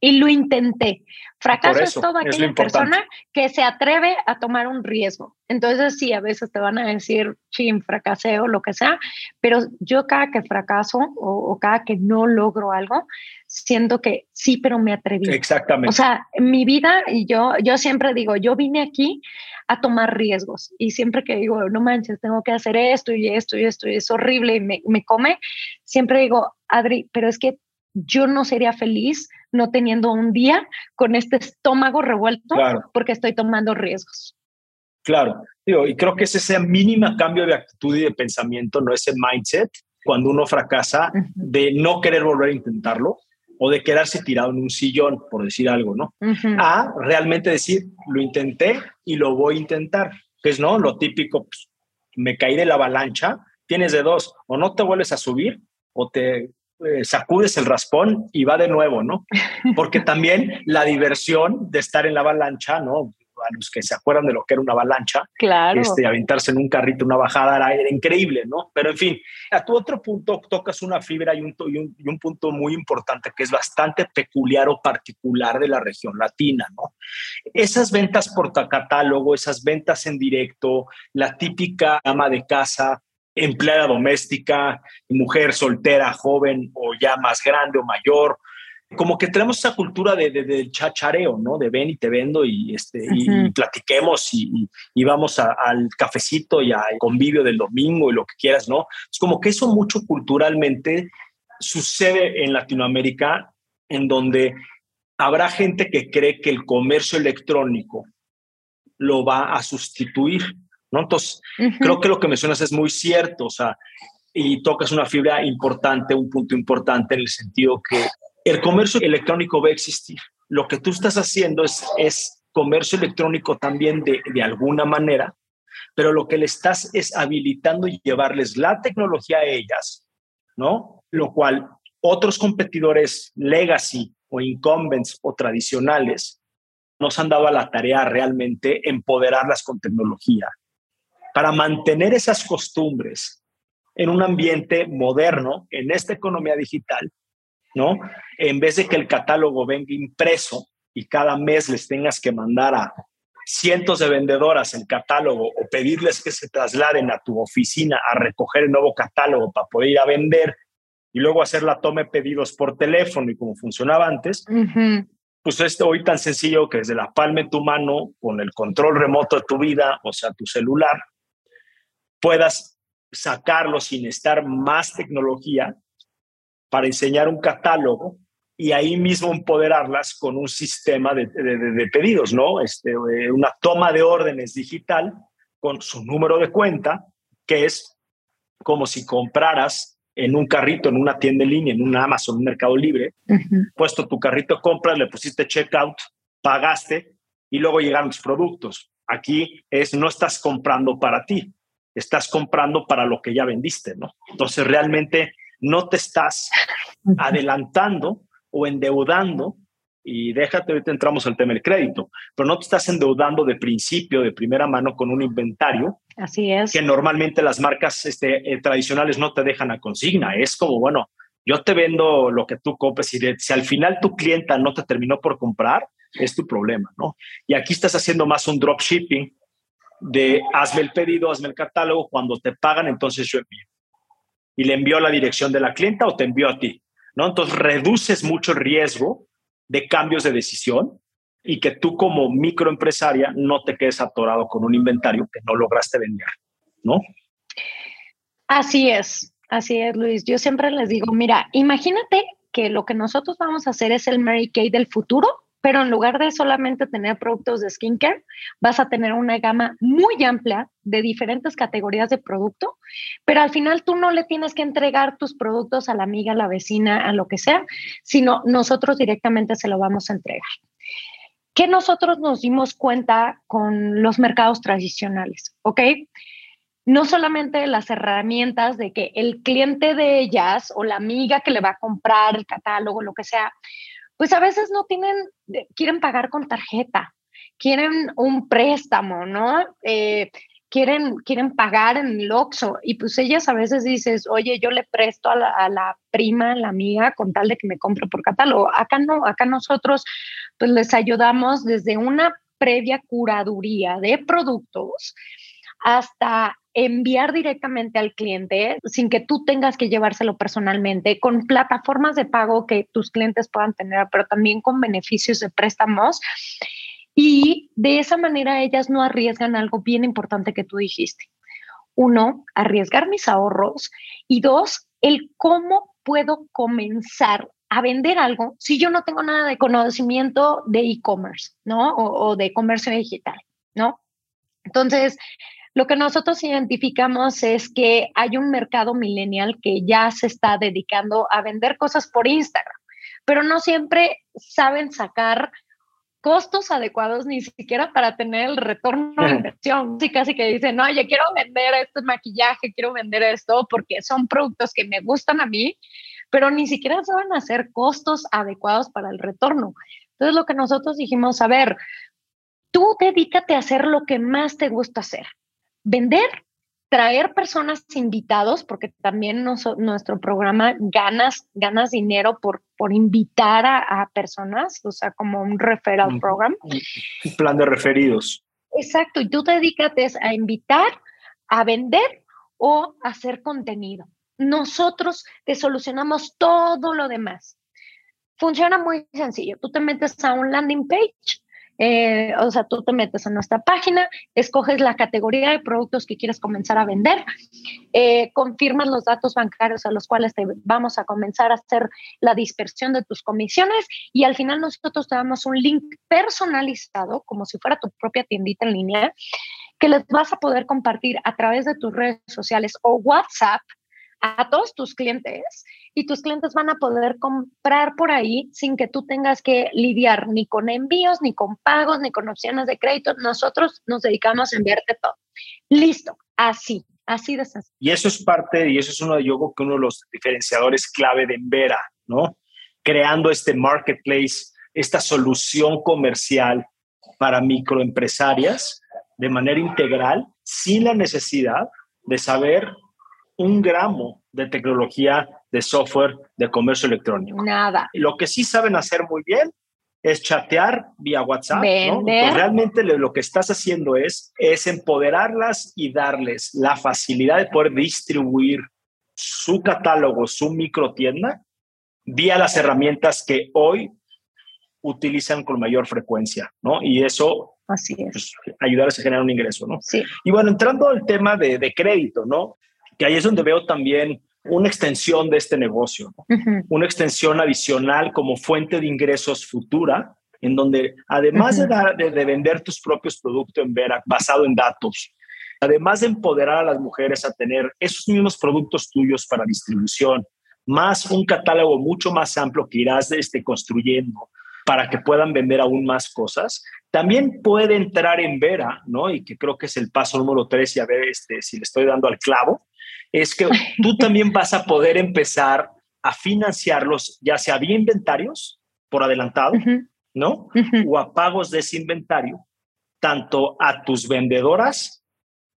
Y lo intenté. Fracaso es toda aquella persona que se atreve a tomar un riesgo. Entonces sí, a veces te van a decir, chin, fracasé o lo que sea, pero yo cada que fracaso o, o cada que no logro algo, siento que sí, pero me atreví. Exactamente. O sea, mi vida, y yo, yo siempre digo, yo vine aquí a tomar riesgos. Y siempre que digo, no manches, tengo que hacer esto y esto y esto y es horrible y me, me come, siempre digo, Adri, pero es que yo no sería feliz no teniendo un día con este estómago revuelto porque estoy tomando riesgos. Claro, y creo que es ese mínimo cambio de actitud y de pensamiento, no ese mindset, cuando uno fracasa, de no querer volver a intentarlo, o de quedarse tirado en un sillón, por decir algo, ¿no? A realmente decir, lo intenté y lo voy a intentar, que es, ¿no? Lo típico, pues, me caí de la avalancha, tienes de dos, o no te vuelves a subir, o te eh, sacudes el raspón y va de nuevo, ¿no? Porque también la diversión de estar en la avalancha, ¿no? A los que se acuerdan de lo que era una avalancha, claro. este, aventarse en un carrito, una bajada, era, increíble, ¿no? Pero en fin, a tu otro punto tocas una fibra y un, y un, y un punto muy importante que es bastante peculiar o particular de la región latina, ¿no? Esas ventas por catálogo, esas ventas en directo, la típica ama de casa, empleada doméstica, mujer soltera, joven o ya más grande o mayor, como que tenemos esa cultura de, de, chachareo, ¿no? De ven y te vendo y, este, y, platiquemos y, y vamos al cafecito y al convivio del domingo y lo que quieras, ¿no? Es como que eso mucho culturalmente sucede en Latinoamérica, en donde habrá gente que cree que el comercio electrónico lo va a sustituir, ¿no? Entonces, creo que lo que mencionas es muy cierto, o sea, y tocas una fibra importante, un punto importante en el sentido que el comercio electrónico va a existir. Lo que tú estás haciendo es, comercio electrónico también de, de alguna manera, pero lo que le estás es habilitando y llevarles la tecnología a ellas, ¿no? Lo cual otros competidores legacy o incumbents o tradicionales nos han dado a la tarea realmente empoderarlas con tecnología para mantener esas costumbres en un ambiente moderno, en esta economía digital, ¿no? En vez de que el catálogo venga impreso y cada mes les tengas que mandar a cientos de vendedoras el catálogo o pedirles que se trasladen a tu oficina a recoger el nuevo catálogo para poder ir a vender y luego hacer la toma de pedidos por teléfono y como funcionaba antes, pues es hoy tan sencillo que desde la palma de tu mano, con el control remoto de tu vida, o sea, tu celular, puedas sacarlo sin estar más tecnología para enseñar un catálogo y ahí mismo empoderarlas con un sistema de, de, pedidos, ¿no? Este, eh, una toma de órdenes digital con su número de cuenta, que es como si compraras en un carrito, en una tienda en línea, en un Amazon, un Mercado Libre, puesto tu carrito de compras, le pusiste checkout, pagaste y luego llegaron tus productos. Aquí es no estás comprando para ti, estás comprando para lo que ya vendiste, ¿no? Entonces realmente no te estás adelantando o endeudando, y déjate, ahorita entramos al tema del crédito, pero no te estás endeudando de principio, de primera mano con un inventario. Así es. Que normalmente las marcas este, eh, tradicionales no te dejan a consigna. Es como, bueno, yo te vendo lo que tú compres y si al final tu clienta no te terminó por comprar, es tu problema, ¿no? Y aquí estás haciendo más un dropshipping de hazme el pedido, hazme el catálogo, cuando te pagan, entonces yo envío. Y le envío a la dirección de la clienta o te envío a ti. ¿no? Entonces reduces mucho el riesgo de cambios de decisión y que tú como microempresaria no te quedes atorado con un inventario que no lograste vender, ¿no? Así es, así es, Luis. Yo siempre les digo, mira, imagínate que lo que nosotros vamos a hacer es el Mary Kay del futuro, pero en lugar de solamente tener productos de skincare, vas a tener una gama muy amplia de diferentes categorías de producto, pero al final tú no le tienes que entregar tus productos a la amiga, a la vecina, a lo que sea, sino nosotros directamente se lo vamos a entregar. ¿Qué nosotros nos dimos cuenta con los mercados tradicionales? ¿Ok? No solamente las herramientas de que el cliente de ellas o la amiga que le va a comprar el catálogo, lo que sea, pues a veces no tienen, eh, quieren pagar con tarjeta, quieren un préstamo, ¿no? Eh, quieren, quieren pagar en el y pues ellas a veces dices, oye, yo le presto a la, a la, prima, a la amiga, con tal de que me compre por catálogo. Acá no, acá nosotros pues les ayudamos desde una previa curaduría de productos hasta enviar directamente al cliente sin que tú tengas que llevárselo personalmente, con plataformas de pago que tus clientes puedan tener, pero también con beneficios de préstamos. Y de esa manera ellas no arriesgan algo bien importante que tú dijiste. Uno, arriesgar mis ahorros y dos, el cómo puedo comenzar a vender algo si yo no tengo nada de conocimiento de e-commerce, ¿no? O, o de comercio digital, ¿no? Entonces, lo que nosotros identificamos es que hay un mercado millennial que ya se está dedicando a vender cosas por Instagram, pero no siempre saben sacar costos adecuados ni siquiera para tener el retorno de inversión. Sí, casi que dicen, oye, quiero vender este maquillaje, quiero vender esto, porque son productos que me gustan a mí, pero ni siquiera saben hacer costos adecuados para el retorno. Entonces, lo que nosotros dijimos, a ver, tú dedícate a hacer lo que más te gusta hacer vender, traer personas invitados, porque también nuestro programa ganas, ganas dinero por, por invitar a, personas, o sea, como un referral program. Un plan de referidos. Exacto, y tú te dedícate a invitar, a vender o a hacer contenido. Nosotros te solucionamos todo lo demás. Funciona muy sencillo. Tú te metes a un landing page, eh, o sea, tú te metes a nuestra página, escoges la categoría de productos que quieres comenzar a vender, eh, confirmas los datos bancarios a los cuales te vamos a comenzar a hacer la dispersión de tus comisiones y al final nosotros te damos un link personalizado, como si fuera tu propia tiendita en línea, que les vas a poder compartir a través de tus redes sociales o WhatsApp a todos tus clientes y tus clientes van a poder comprar por ahí sin que tú tengas que lidiar ni con envíos, ni con pagos, ni con opciones de crédito. Nosotros nos dedicamos a enviarte todo. Listo, así, así de sencillo. Y eso es parte, y eso es uno de los diferenciadores clave de Envera, ¿no? Creando este marketplace, esta solución comercial para microempresarias de manera integral, sin la necesidad de saber un gramo de tecnología de software de comercio electrónico. Nada. Lo que sí saben hacer muy bien es chatear vía WhatsApp. realmente lo que estás haciendo es, es empoderarlas y darles la facilidad de poder distribuir su catálogo, su microtienda, vía las herramientas que hoy utilizan con mayor frecuencia, ¿no? Y eso Así es. Pues, ayudarles a generar un ingreso, ¿no? Sí. Y bueno, entrando al tema de, de crédito, ¿no? Que ahí es donde veo también una extensión de este negocio, una extensión adicional como fuente de ingresos futura, en donde además de, dar, de, vender tus propios productos en Vera basado en datos, además de empoderar a las mujeres a tener esos mismos productos tuyos para distribución, más un catálogo mucho más amplio que irás este, construyendo para que puedan vender aún más cosas. También puede entrar en Vera, ¿no? Y que creo que es el paso número tres, y a ver este, si le estoy dando al clavo, es que tú también vas a poder empezar a financiarlos, ya sea vía inventarios por adelantado, ¿no? O a pagos de ese inventario, tanto a tus vendedoras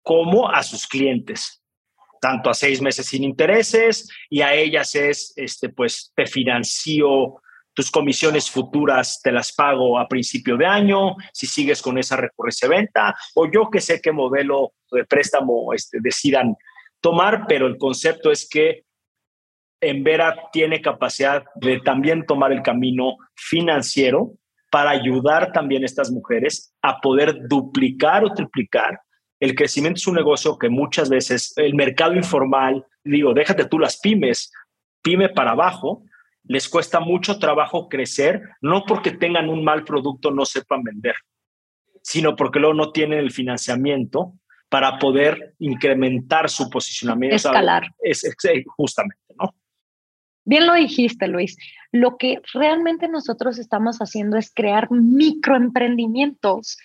como a sus clientes. Tanto a seis meses sin intereses y a ellas es, este, pues te financio tus comisiones futuras, te las pago a principio de año, si sigues con esa recurrencia venta, o yo que sé qué modelo de préstamo este, decidan tomar, pero el concepto es que Envera tiene capacidad de también tomar el camino financiero para ayudar también a estas mujeres a poder duplicar o triplicar el crecimiento es un negocio que muchas veces el mercado informal, digo, déjate tú las pymes, pyme para abajo, les cuesta mucho trabajo crecer, no porque tengan un mal producto, no sepan vender, sino porque luego no tienen el financiamiento para poder incrementar su posicionamiento. Escalar. Es, justamente, ¿no? Bien lo dijiste, Luis. Lo que realmente nosotros estamos haciendo es crear microemprendimientos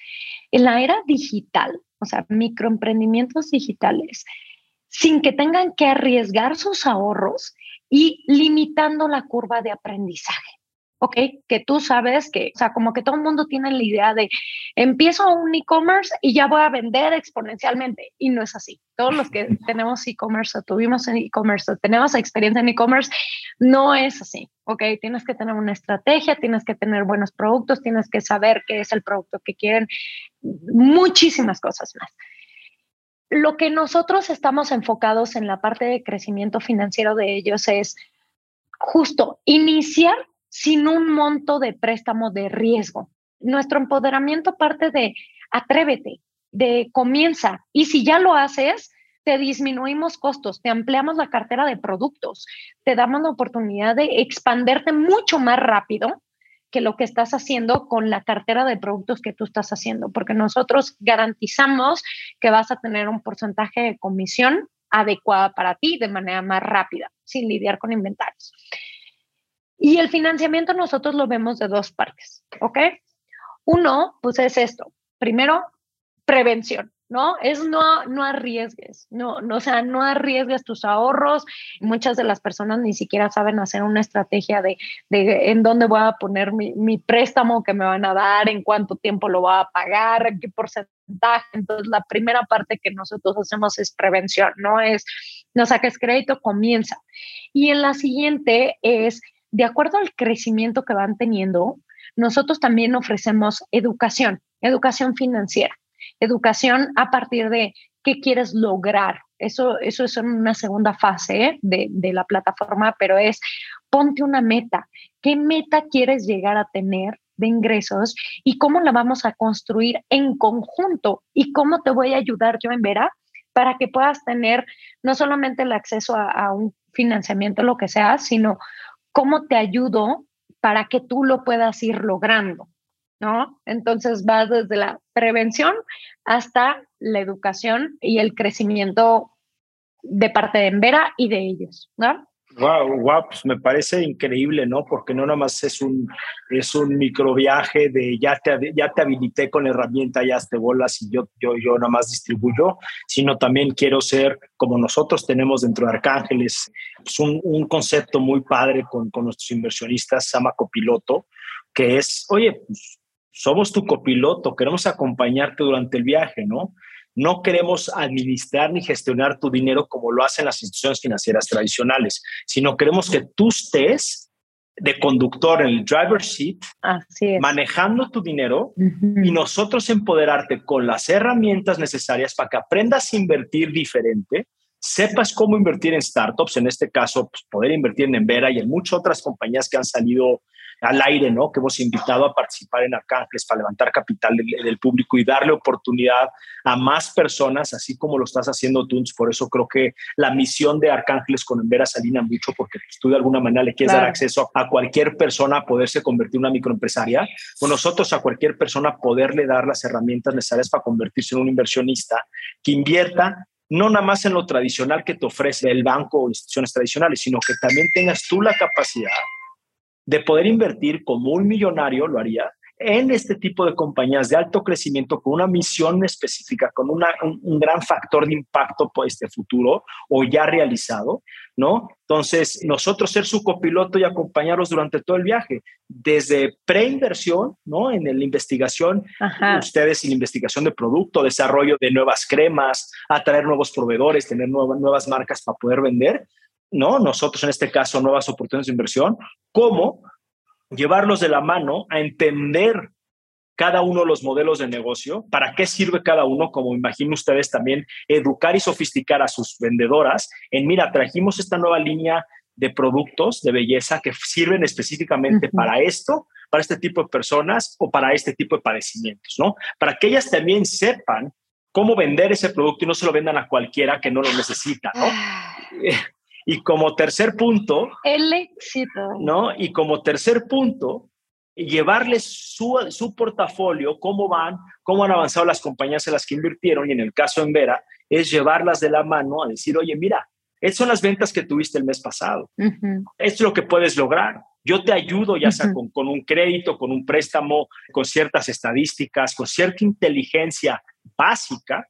en la era digital o sea, microemprendimientos digitales, sin que tengan que arriesgar sus ahorros y limitando la curva de aprendizaje. ¿Ok? Que tú sabes que, o sea, como que todo el mundo tiene la idea de empiezo un e-commerce y ya voy a vender exponencialmente. Y no es así. Todos los que [laughs] tenemos e-commerce o tuvimos e-commerce o tenemos experiencia en e-commerce, no es así, ¿ok? Tienes que tener una estrategia, tienes que tener buenos productos, tienes que saber qué es el producto que quieren, muchísimas cosas más. Lo que nosotros estamos enfocados en la parte de crecimiento financiero de ellos es justo iniciar sin un monto de préstamo de riesgo. Nuestro empoderamiento parte de atrévete, de comienza. Y si ya lo haces, te disminuimos costos, te ampliamos la cartera de productos, te damos la oportunidad de expanderte mucho más rápido que lo que estás haciendo con la cartera de productos que tú estás haciendo, porque nosotros garantizamos que vas a tener un porcentaje de comisión adecuada para ti de manera más rápida, sin lidiar con inventarios. Y el financiamiento nosotros lo vemos de dos partes, ¿ok? Uno, pues es esto. Primero, prevención, ¿no? Es no, no arriesgues, no, no, o sea, no arriesgues tus ahorros. Muchas de las personas ni siquiera saben hacer una estrategia de, de en dónde voy a poner mi, mi, préstamo que me van a dar, en cuánto tiempo lo voy a pagar, qué porcentaje. Entonces, la primera parte que nosotros hacemos es prevención, no es no saques crédito, comienza. Y en la siguiente es de acuerdo al crecimiento que van teniendo, nosotros también ofrecemos educación, educación financiera, educación a partir de qué quieres lograr. Eso, eso es una segunda fase de, de la plataforma, pero es ponte una meta. ¿Qué meta quieres llegar a tener de ingresos y cómo la vamos a construir en conjunto y cómo te voy a ayudar yo en Vera para que puedas tener no solamente el acceso a, a, un financiamiento, lo que sea, sino ¿cómo te ayudo para que tú lo puedas ir logrando? ¿No? Entonces va desde la prevención hasta la educación y el crecimiento de parte de Envera y de ellos, ¿no? Wow, wow, pues me parece increíble, ¿no? Porque no nomás es un, es un microviaje de ya te, ya te habilité con la herramienta, ya te bolas y yo, yo, yo nada más distribuyo, sino también quiero ser como nosotros tenemos dentro de Arcángeles, pues un, un concepto muy padre con, con nuestros inversionistas, se llama copiloto, que es, oye, pues, somos tu copiloto, queremos acompañarte durante el viaje, ¿no? No queremos administrar ni gestionar tu dinero como lo hacen las instituciones financieras tradicionales, sino queremos que tú estés de conductor en el driver seat, manejando tu dinero y nosotros empoderarte con las herramientas necesarias para que aprendas a invertir diferente, sepas cómo invertir en startups, en este caso, pues, poder invertir en Envera y en muchas otras compañías que han salido al aire, ¿no? Que hemos invitado a participar en Arcángeles para levantar capital del, del público y darle oportunidad a más personas, así como lo estás haciendo tú. Por eso creo que la misión de Arcángeles con Envera se alinea mucho porque pues, tú de alguna manera le quieres Claro. dar acceso a cualquier persona a poderse convertir en una microempresaria. Con nosotros a cualquier persona poderle dar las herramientas necesarias para convertirse en un inversionista que invierta no nada más en lo tradicional que te ofrece el banco o instituciones tradicionales, sino que también tengas tú la capacidad de poder invertir como un millonario, lo haría, en este tipo de compañías de alto crecimiento con una misión específica, con una, un, un, gran factor de impacto por este futuro o ya realizado, ¿no? Entonces, nosotros ser su copiloto y acompañarlos durante todo el viaje, desde preinversión, ¿no? En la investigación, Ajá. ustedes en la investigación de producto, desarrollo de nuevas cremas, atraer nuevos proveedores, tener nuevas, nuevas marcas para poder vender, ¿no? Nosotros en este caso, nuevas oportunidades de inversión, como llevarlos de la mano a entender cada uno de los modelos de negocio, para qué sirve cada uno, como imagino ustedes también, educar y sofisticar a sus vendedoras en, mira, trajimos esta nueva línea de productos de belleza que sirven específicamente uh -huh. para esto, para este tipo de personas o para este tipo de padecimientos, ¿no? Para que ellas también sepan cómo vender ese producto y no se lo vendan a cualquiera que no lo necesita, ¿no? Y como tercer punto, el éxito, ¿no? Y como tercer punto, llevarles su, su portafolio, cómo van, cómo han avanzado las compañías en las que invirtieron, y en el caso en Vera, es llevarlas de la mano a decir, oye, mira, estas son las ventas que tuviste el mes pasado, uh -huh. esto es lo que puedes lograr. Yo te ayudo ya sea uh -huh. con, con un crédito, con un préstamo, con ciertas estadísticas, con cierta inteligencia básica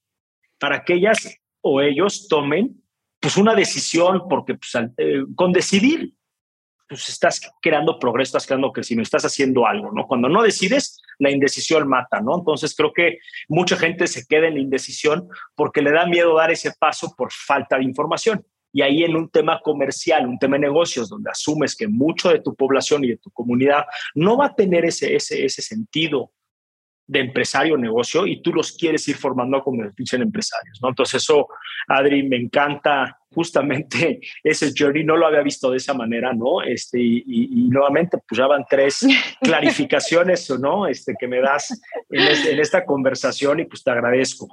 para que ellas o ellos tomen pues una decisión, porque pues, eh, con decidir, pues estás creando progreso, estás creando crecimiento, estás haciendo algo, ¿no? Cuando no decides, la indecisión mata, ¿no? Entonces creo que mucha gente se queda en la indecisión porque le da miedo dar ese paso por falta de información. Y ahí en un tema comercial, un tema de negocios, donde asumes que mucho de tu población y de tu comunidad no va a tener ese, ese, ese sentido de empresario o negocio y tú los quieres ir formando a convertirse en empresarios, ¿no? Entonces eso, Adri, me encanta justamente [laughs] ese journey, no lo había visto de esa manera, ¿no? Este, y, y, y nuevamente, pues ya van tres [laughs] clarificaciones, ¿no? Este, que me das en, este, en esta conversación y pues te agradezco.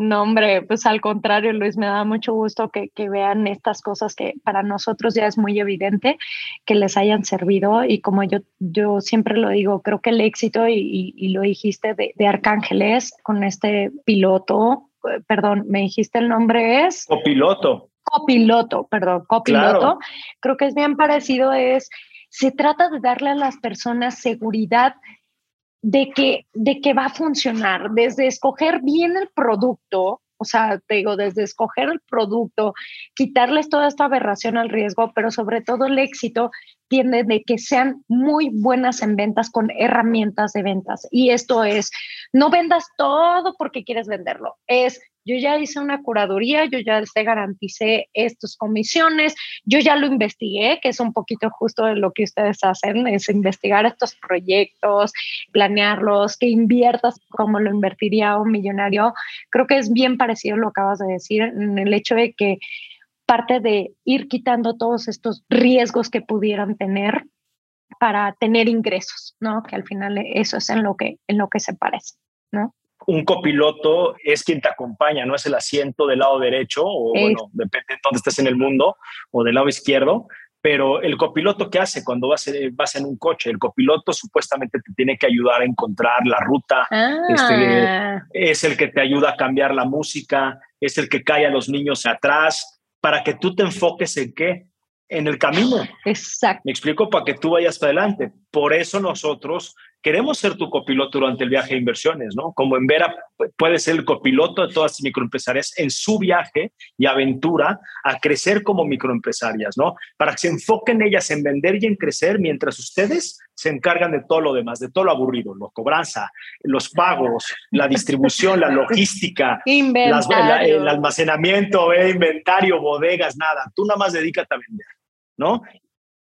No, hombre, pues al contrario, Luis, me da mucho gusto que, que, vean estas cosas que para nosotros ya es muy evidente que les hayan servido y como yo, yo siempre lo digo, creo que el éxito, y, y, y lo dijiste, de, de, Arcángeles con este piloto, perdón, me dijiste el nombre es... Copiloto. Copiloto, perdón, copiloto. Claro. Creo que es bien parecido, es, se trata de darle a las personas seguridad de que, de que va a funcionar, desde escoger bien el producto, o sea, te digo, desde escoger el producto, quitarles toda esta aberración al riesgo, pero sobre todo el éxito tiende de que sean muy buenas en ventas con herramientas de ventas. Y esto es, no vendas todo porque quieres venderlo, es yo ya hice una curaduría, yo ya te garanticé estas comisiones, yo ya lo investigué, que es un poquito justo de lo que ustedes hacen, es investigar estos proyectos, planearlos, que inviertas como lo invertiría un millonario. Creo que es bien parecido lo que acabas de decir en el hecho de que parte de ir quitando todos estos riesgos que pudieran tener para tener ingresos, ¿no? Que al final eso es en lo que, en lo que se parece, ¿no? Un copiloto es quien te acompaña, no es el asiento del lado derecho o es. bueno, depende de dónde estés en el mundo o del lado izquierdo, pero el copiloto ¿qué hace cuando vas, vas en un coche? El copiloto supuestamente te tiene que ayudar a encontrar la ruta, ah. este, es el que te ayuda a cambiar la música, es el que cae a los niños atrás, para que tú te enfoques en qué? En el camino. Exacto. Me explico para que tú vayas para adelante. Por eso nosotros queremos ser tu copiloto durante el viaje de inversiones, ¿no? Como en Vera puede ser el copiloto de todas las microempresarias en su viaje y aventura a crecer como microempresarias, ¿no? Para que se enfoquen ellas en vender y en crecer mientras ustedes se encargan de todo lo demás, de todo lo aburrido, la cobranza, los pagos, la distribución, la logística, [laughs] las, la, el almacenamiento, el inventario, bodegas, nada. Tú nada más dedícate a vender, ¿no?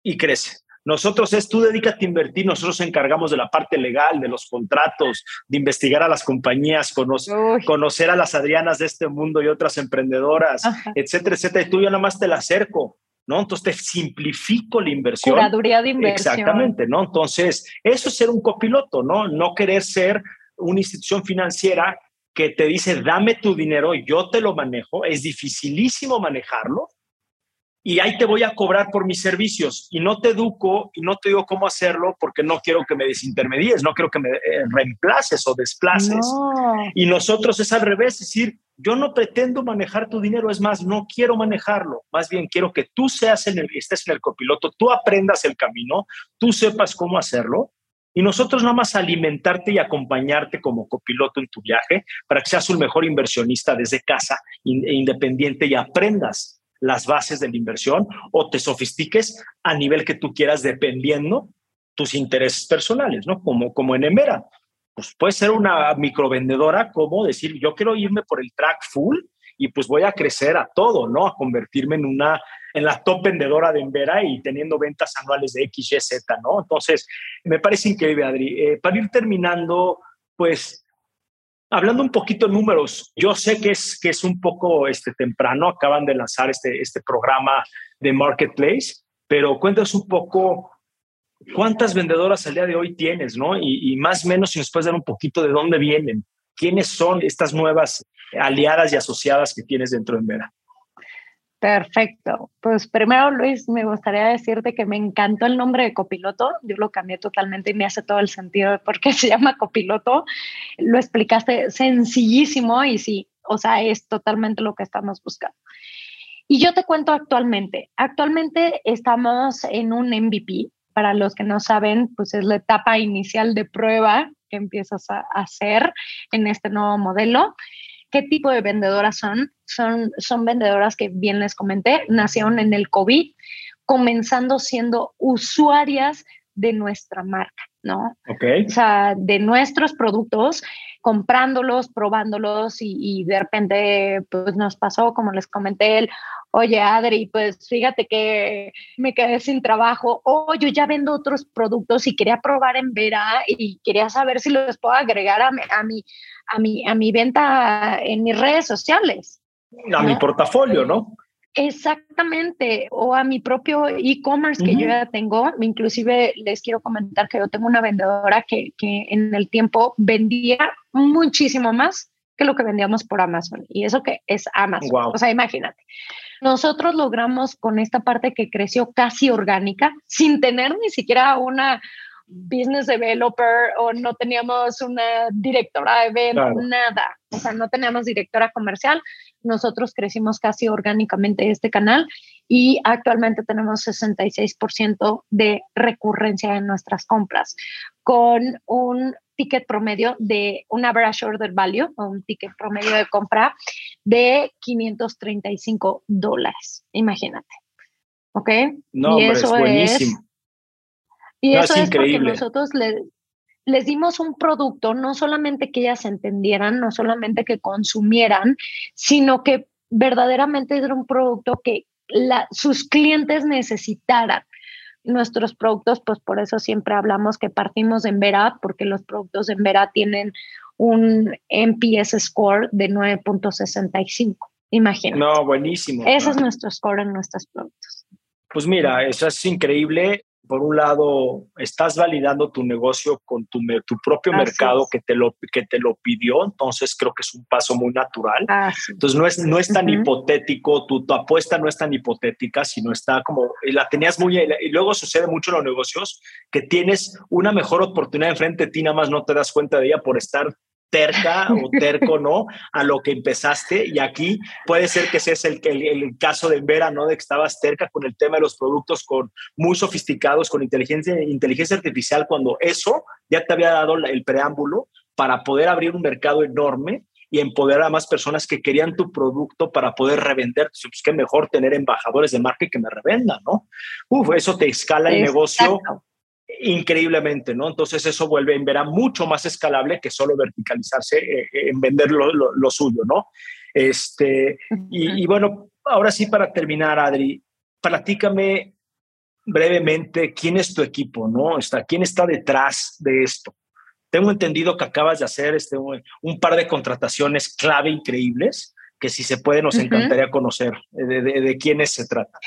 Y crece. Nosotros es tú dedícate a invertir, nosotros nos encargamos de la parte legal, de los contratos, de investigar a las compañías, conocer, conocer a las Adrianas de este mundo y otras emprendedoras, Ajá. etcétera, etcétera. Y tú yo nada más te la acerco. ¿no? Entonces te simplifico la inversión. Curaduría de inversión. Exactamente, ¿no? Entonces, eso es ser un copiloto, ¿no? No querer ser una institución financiera que te dice, dame tu dinero, yo te lo manejo, es dificilísimo manejarlo, y ahí te voy a cobrar por mis servicios. Y no te educo y no te digo cómo hacerlo porque no quiero que me desintermedies, no quiero que me eh, reemplaces o desplaces. Y nosotros es al revés, es decir, yo no pretendo manejar tu dinero, es más, no quiero manejarlo, más bien quiero que tú seas en el, estés en el copiloto, tú aprendas el camino, tú sepas cómo hacerlo y nosotros nada más alimentarte y acompañarte como copiloto en tu viaje para que seas un mejor inversionista desde casa e independiente y aprendas las bases de la inversión o te sofistiques a nivel que tú quieras dependiendo tus intereses personales, ¿no? Como, como en Emera. Pues puede ser una microvendedora como decir, yo quiero irme por el track full y pues voy a crecer a todo, ¿no? A convertirme en una, en la top vendedora de Embera y teniendo ventas anuales de X, Y, Z, ¿no? Entonces, me parece increíble, Adri. Eh, para ir terminando, pues Hablando un poquito de números, yo sé que es, que es un poco este, temprano, acaban de lanzar este, este programa de Marketplace, pero cuéntanos un poco cuántas vendedoras al día de hoy tienes, ¿no? Y, más o menos si nos puedes dar un poquito de dónde vienen, quiénes son estas nuevas aliadas y asociadas que tienes dentro de Mera. Perfecto. Pues primero, Luis, me gustaría decirte que me encantó el nombre de copiloto. Yo lo cambié totalmente y me hace todo el sentido de por qué [laughs] se llama copiloto. Lo explicaste sencillísimo y sí, o sea, es totalmente lo que estamos buscando. Y yo te cuento actualmente. Actualmente estamos en un MVP. Para los que no saben, pues es la etapa inicial de prueba que empiezas a hacer en este nuevo modelo. ¿Qué tipo de vendedoras son? Son, son vendedoras que bien les comenté, nacieron en el COVID, comenzando siendo usuarias de nuestra marca, ¿no? Ok. O sea, de nuestros productos, comprándolos, probándolos y, y, de repente, pues nos pasó, como les comenté, el, oye, Adri, pues fíjate que me quedé sin trabajo, o yo ya vendo otros productos y quería probar en Vera y quería saber si los puedo agregar a mi, a mi, a mi, a mi venta en mis redes sociales. A mi portafolio, ¿no? Exactamente, o a mi propio e-commerce que yo ya tengo. Inclusive les quiero comentar que yo tengo una vendedora que, que, en el tiempo vendía muchísimo más que lo que vendíamos por Amazon. Y eso que es Amazon. O sea, imagínate. Nosotros logramos con esta parte que creció casi orgánica, sin tener ni siquiera una, business developer o no teníamos una directora de ventas, nada. O sea, no teníamos directora comercial. Nosotros crecimos casi orgánicamente este canal y actualmente tenemos 66% de recurrencia en nuestras compras con un ticket promedio de un average order value o un ticket promedio de compra de 535 dólares. Imagínate. ¿Ok? No, y eso es buenísimo. Y eso es, porque nosotros les dimos un producto, no solamente que ellas entendieran, no solamente que consumieran, sino que verdaderamente era un producto que sus clientes necesitaran. Nuestros productos, pues por eso siempre hablamos que partimos en Vera, porque los productos en Vera tienen un NPS score de 9.65. Imagínate. No, buenísimo. Ese es nuestro score en nuestros productos. Pues mira, eso es increíble por un lado, estás validando tu negocio con tu, tu propio mercado que te, lo, que te lo pidió, entonces creo que es un paso muy natural. Entonces no es, no es tan hipotético, tu, tu, apuesta no es tan hipotética, sino está como, la tenías muy, y luego sucede mucho en los negocios, que tienes una mejor oportunidad enfrente de ti, nada más no te das cuenta de ella por estar terca o terco, ¿no? A lo que empezaste. Y aquí puede ser que ese es el, el, el, caso de Vera, ¿no? De que estabas terca con el tema de los productos con, muy sofisticados, con inteligencia, inteligencia artificial, cuando eso ya te había dado el preámbulo para poder abrir un mercado enorme y empoderar a más personas que querían tu producto para poder revender. Pues qué mejor tener embajadores de marca que me revendan, ¿no? Uf, eso te escala el negocio increíblemente, ¿no? Entonces eso vuelve en Vera mucho más escalable que solo verticalizarse eh, eh, en vender lo, suyo, ¿no? Este, y, bueno, ahora sí para terminar, Adri, platícame brevemente quién es tu equipo, ¿no? Está, ¿Quién está detrás de esto? Tengo entendido que acabas de hacer este, un par de contrataciones clave increíbles que si se puede nos encantaría conocer de, de, de quiénes se trata.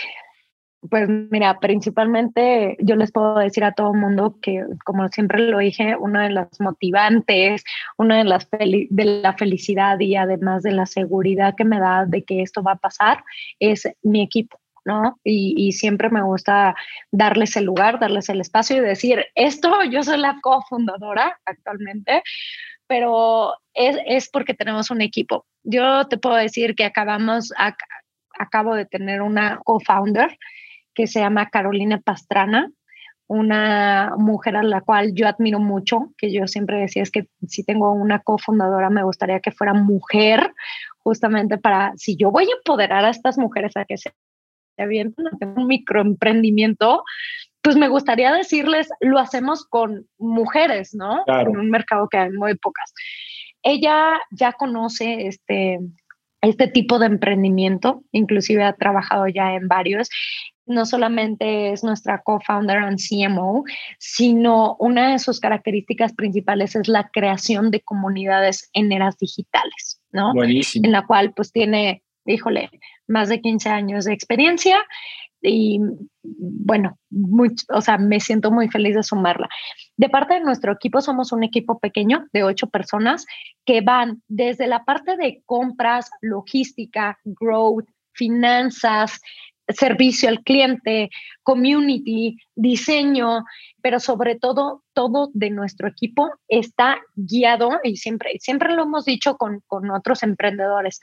Pues mira, principalmente yo les puedo decir a todo mundo que, como siempre lo dije, una de las motivantes, una de las de la felicidad y además de la seguridad que me da de que esto va a pasar es mi equipo. ¿no? Y, y, siempre me gusta darles el lugar, darles el espacio y decir, esto yo soy la cofundadora actualmente, pero es, es, porque tenemos un equipo. Yo te puedo decir que acabamos, acabo de tener una co-founder que se llama Carolina Pastrana, una mujer a la cual yo admiro mucho, que yo siempre decía es que si tengo una cofundadora me gustaría que fuera mujer, justamente para, si yo voy a empoderar a estas mujeres a que se avienten a un microemprendimiento, pues me gustaría decirles, lo hacemos con mujeres, ¿no? En un mercado que hay muy pocas. Ella ya conoce este, este tipo de emprendimiento, inclusive ha trabajado ya en varios. No solamente es nuestra co-founder and CMO, sino una de sus características principales es la creación de comunidades en eras digitales, ¿no? Buenísimo. En la cual pues tiene, híjole, más de 15 años de experiencia y bueno, o sea, me siento muy feliz de sumarla. De parte de nuestro equipo, somos un equipo pequeño de ocho personas que van desde la parte de compras, logística, growth, finanzas, servicio al cliente, community, diseño, pero sobre todo, todo de nuestro equipo está guiado y siempre, siempre lo hemos dicho con, con otros emprendedores.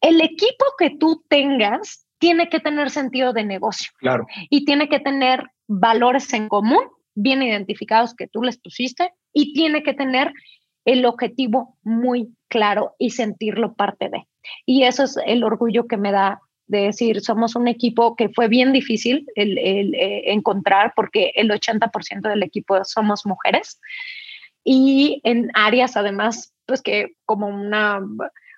El equipo que tú tengas tiene que tener sentido de negocio. Claro. Y tiene que tener valores en común, bien identificados que tú les pusiste, y tiene que tener el objetivo muy claro y sentirlo parte de. Y eso es el orgullo que me da de decir, somos un equipo que fue bien difícil el, eh, encontrar porque el 80% del equipo somos mujeres. Y en áreas además, pues que como una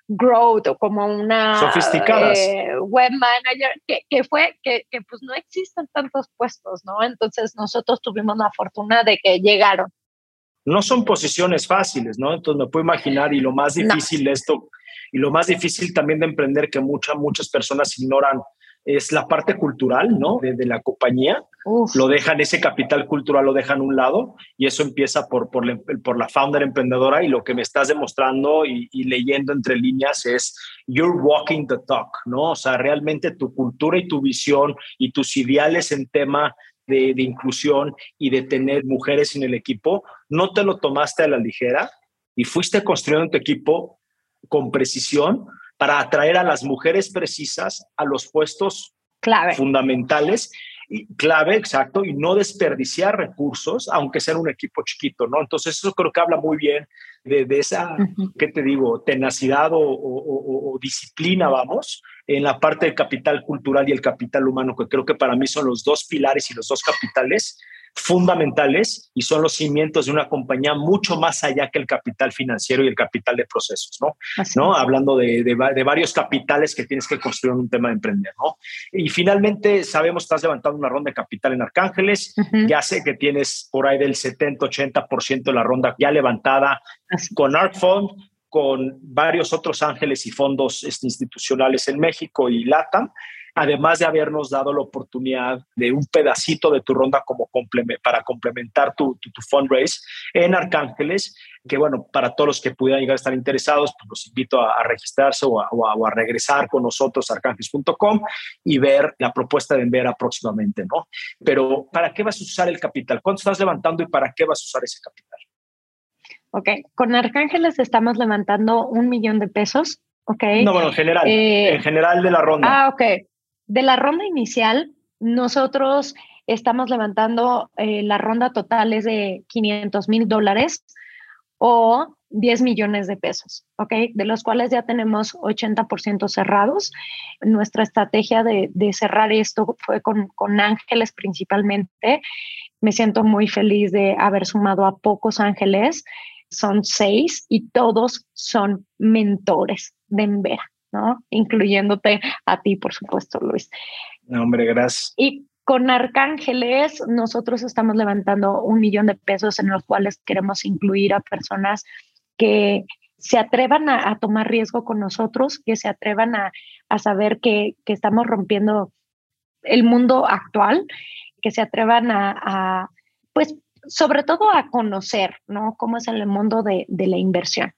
growth o como una sofisticadas. eh, web manager que, que fue que, que, pues no existen tantos puestos no entonces nosotros tuvimos la fortuna de que llegaron no son posiciones fáciles no entonces me puedo imaginar y lo más difícil de esto y lo más difícil también de emprender que muchas muchas personas ignoran es la parte cultural, ¿no? De, la compañía. Lo dejan, ese capital cultural lo dejan a un lado y eso empieza por, por, la, por la founder emprendedora y lo que me estás demostrando y, leyendo entre líneas es you're walking the talk, ¿no? O sea, realmente tu cultura y tu visión y tus ideales en tema de, de inclusión y de tener mujeres en el equipo, no te lo tomaste a la ligera y fuiste construyendo tu equipo con precisión para atraer a las mujeres precisas a los puestos clave. fundamentales y clave, exacto, y no desperdiciar recursos, aunque sea un equipo chiquito, ¿no? Entonces eso creo que habla muy bien de, esa, ¿qué te digo?, tenacidad o, disciplina, vamos, en la parte del capital cultural y el capital humano, que creo que para mí son los dos pilares y los dos capitales fundamentales y son los cimientos de una compañía mucho más allá que el capital financiero y el capital de procesos, ¿no? ¿No? Hablando de, de, varios capitales que tienes que construir en un tema de emprender, ¿no? Y finalmente, sabemos que estás levantando una ronda de capital en Arcángeles, ya sé que tienes por ahí del 70-80% de la ronda ya levantada con ArcFund, con varios otros ángeles y fondos este, institucionales en México y LATAM además de habernos dado la oportunidad de un pedacito de tu ronda como para complementar tu, fundraise en Arcángeles, que bueno, para todos los que pudieran llegar a estar interesados, pues los invito a, registrarse o a, regresar con nosotros a arcángeles.com y ver la propuesta de Envera próximamente, ¿no? Pero ¿para qué vas a usar el capital? ¿Cuánto estás levantando y para qué vas a usar ese capital? Ok, con Arcángeles estamos levantando un millón de pesos. Ok. No, bueno, en general, eh, en general de la ronda. Ah, ok. De la ronda inicial, nosotros estamos levantando, eh, la ronda total es de 500 mil dólares o 10 millones de pesos, ¿ok? De los cuales ya tenemos 80% cerrados. Nuestra estrategia de, cerrar esto fue con, con, ángeles principalmente. Me siento muy feliz de haber sumado a pocos ángeles. Son seis y todos son mentores de Envera. Incluyéndote a ti, por supuesto, Luis. No, hombre, gracias. Y con Arcángeles, nosotros estamos levantando un millón de pesos en los cuales queremos incluir a personas que se atrevan a, tomar riesgo con nosotros, que se atrevan a, saber que, estamos rompiendo el mundo actual, que se atrevan a, pues, sobre todo a conocer, ¿no? Cómo es el mundo de, la inversión.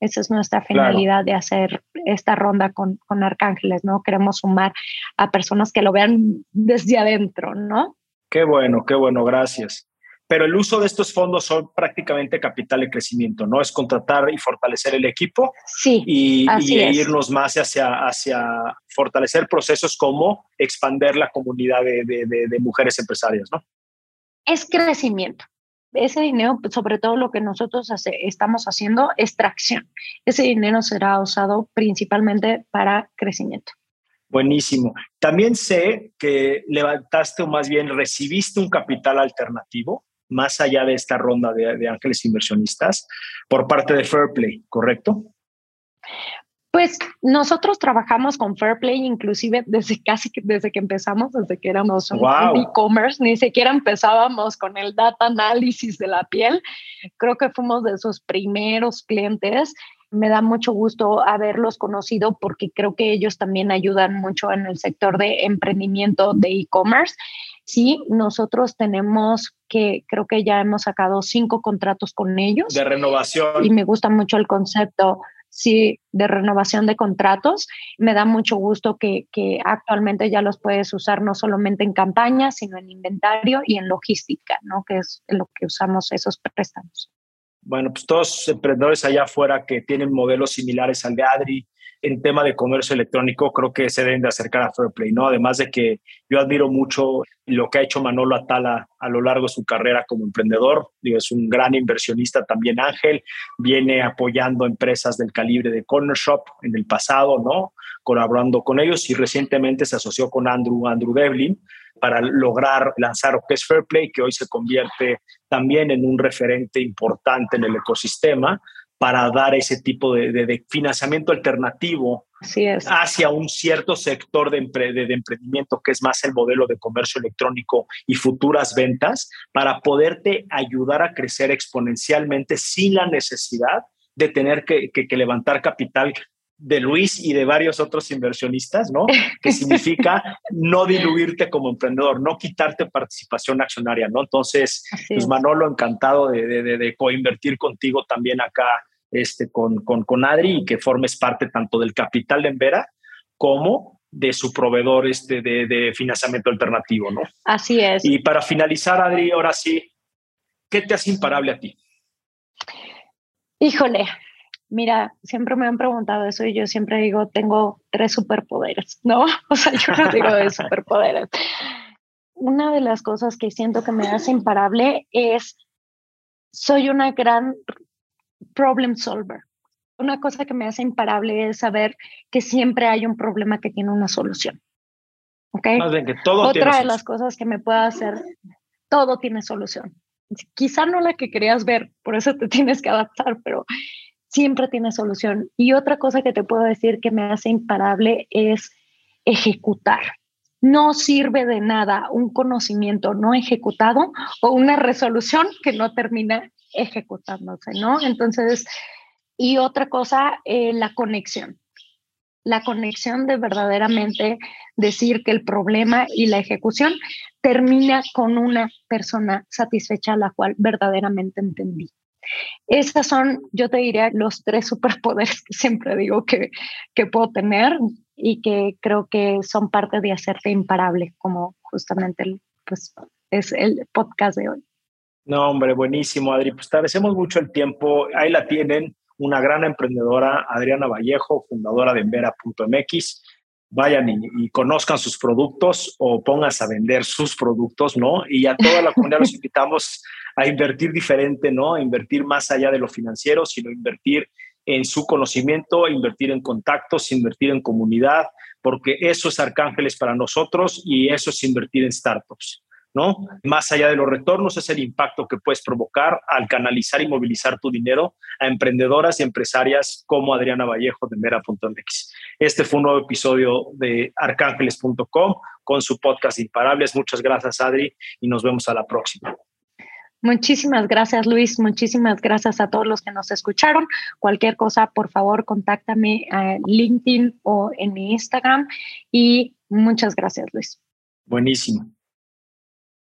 Esa es nuestra finalidad de hacer esta ronda con, con Arcángeles, ¿no? Queremos sumar a personas que lo vean desde adentro, ¿no? Qué bueno, qué bueno, gracias pero el uso de estos fondos son prácticamente capital de crecimiento, ¿no? Es contratar y fortalecer el equipo sí, y, irnos más hacia, hacia fortalecer procesos como expander la comunidad de, de, mujeres empresarias, ¿no? Es crecimiento. Ese dinero, sobre todo lo que nosotros estamos haciendo, es tracción. Ese dinero será usado principalmente para crecimiento. Buenísimo. También sé que levantaste o más bien recibiste un capital alternativo más allá de esta ronda de, ángeles inversionistas por parte de Fairplay, ¿correcto? Pues nosotros trabajamos con Fairplay inclusive desde casi que desde que empezamos, desde que éramos un e-commerce, ni siquiera empezábamos con el data análisis de la piel. Creo que fuimos de sus primeros clientes. Me da mucho gusto haberlos conocido porque creo que ellos también ayudan mucho en el sector de emprendimiento de e-commerce sí, nosotros tenemos que, creo que ya hemos sacado cinco contratos con ellos. De renovación. Y me gusta mucho el concepto, sí, de renovación de contratos. Me da mucho gusto que, que actualmente ya los puedes usar no solamente en campaña, sino en inventario y en logística, ¿no? Que es lo que usamos esos préstamos. Bueno, pues todos emprendedores allá afuera que tienen modelos similares al de Adri, en tema de comercio electrónico, creo que se deben de acercar a Fairplay, ¿no? Además de que yo admiro mucho lo que ha hecho Manolo Atala a lo largo de su carrera como emprendedor. Digo, es un gran inversionista también, Ángel. Viene apoyando empresas del calibre de Corner Shop en el pasado, ¿no? Colaborando con ellos y recientemente se asoció con Andrew, Andrew Devlin para lograr lanzar lo que es Fairplay, que hoy se convierte también en un referente importante en el ecosistema para dar ese tipo de, financiamiento alternativo hacia un cierto sector de, emprendimiento que es más el modelo de comercio electrónico y futuras ventas, para poderte ayudar a crecer exponencialmente sin la necesidad de tener que, levantar capital de Luis y de varios otros inversionistas, ¿no? [laughs] Que significa no diluirte como emprendedor, no quitarte participación accionaria, ¿no? Entonces, pues Manolo, encantado de, de, de coinvertir contigo también acá este, con, con, con Adri y que formes parte tanto del capital de Envera como de su proveedor este, de, de financiamiento alternativo, ¿no? Así es. Y para finalizar, Adri, ahora sí, ¿qué te hace imparable a ti? Híjole, mira, siempre me han preguntado eso y yo siempre digo, tengo tres superpoderes, ¿no? [laughs] O sea, yo no digo de superpoderes. Una de las cosas que siento que me hace imparable es, soy una gran problem solver. Una cosa que me hace imparable es saber que siempre hay un problema que tiene una solución. ¿Ok? Otra de las cosas que me puede hacer, todo tiene solución. Quizá no la que querías ver, por eso te [laughs] tienes que adaptar, pero siempre tiene solución. Y otra cosa que te puedo decir que me hace imparable es ejecutar. No sirve de nada un conocimiento no ejecutado o una resolución que no termina ejecutándose, ¿no? Entonces, y otra cosa, eh, la conexión. La conexión de verdaderamente decir que el problema y la ejecución termina con una persona satisfecha a la cual verdaderamente entendí. Esas son, yo te diría, los tres superpoderes que siempre digo que, que puedo tener y que creo que son parte de hacerte imparable, como justamente pues, es el podcast de hoy. No, hombre, buenísimo, Adri. Pues te agradecemos mucho el tiempo. Ahí la tienen, una gran emprendedora, Adriana Vallejo, fundadora de Envera.mx. Vayan y, conozcan sus productos o pónganse a vender sus productos, ¿no? Y a toda la comunidad los [laughs] invitamos a invertir diferente, ¿no? A invertir más allá de lo financiero, sino invertir en su conocimiento, invertir en contactos, invertir en comunidad, porque eso es Arcángeles para nosotros y eso es invertir en startups. ¿No? Más allá de los retornos es el impacto que puedes provocar al canalizar y movilizar tu dinero a emprendedoras y empresarias como Adriana Vallejo de Mera.mx. Este fue un nuevo episodio de arcángeles.com con su podcast Imparables. Muchas gracias, Adri, y nos vemos a la próxima. Muchísimas gracias, Luis. Muchísimas gracias a todos los que nos escucharon. Cualquier cosa, por favor, contáctame a LinkedIn o en mi Instagram. Y muchas gracias, Luis. Buenísimo.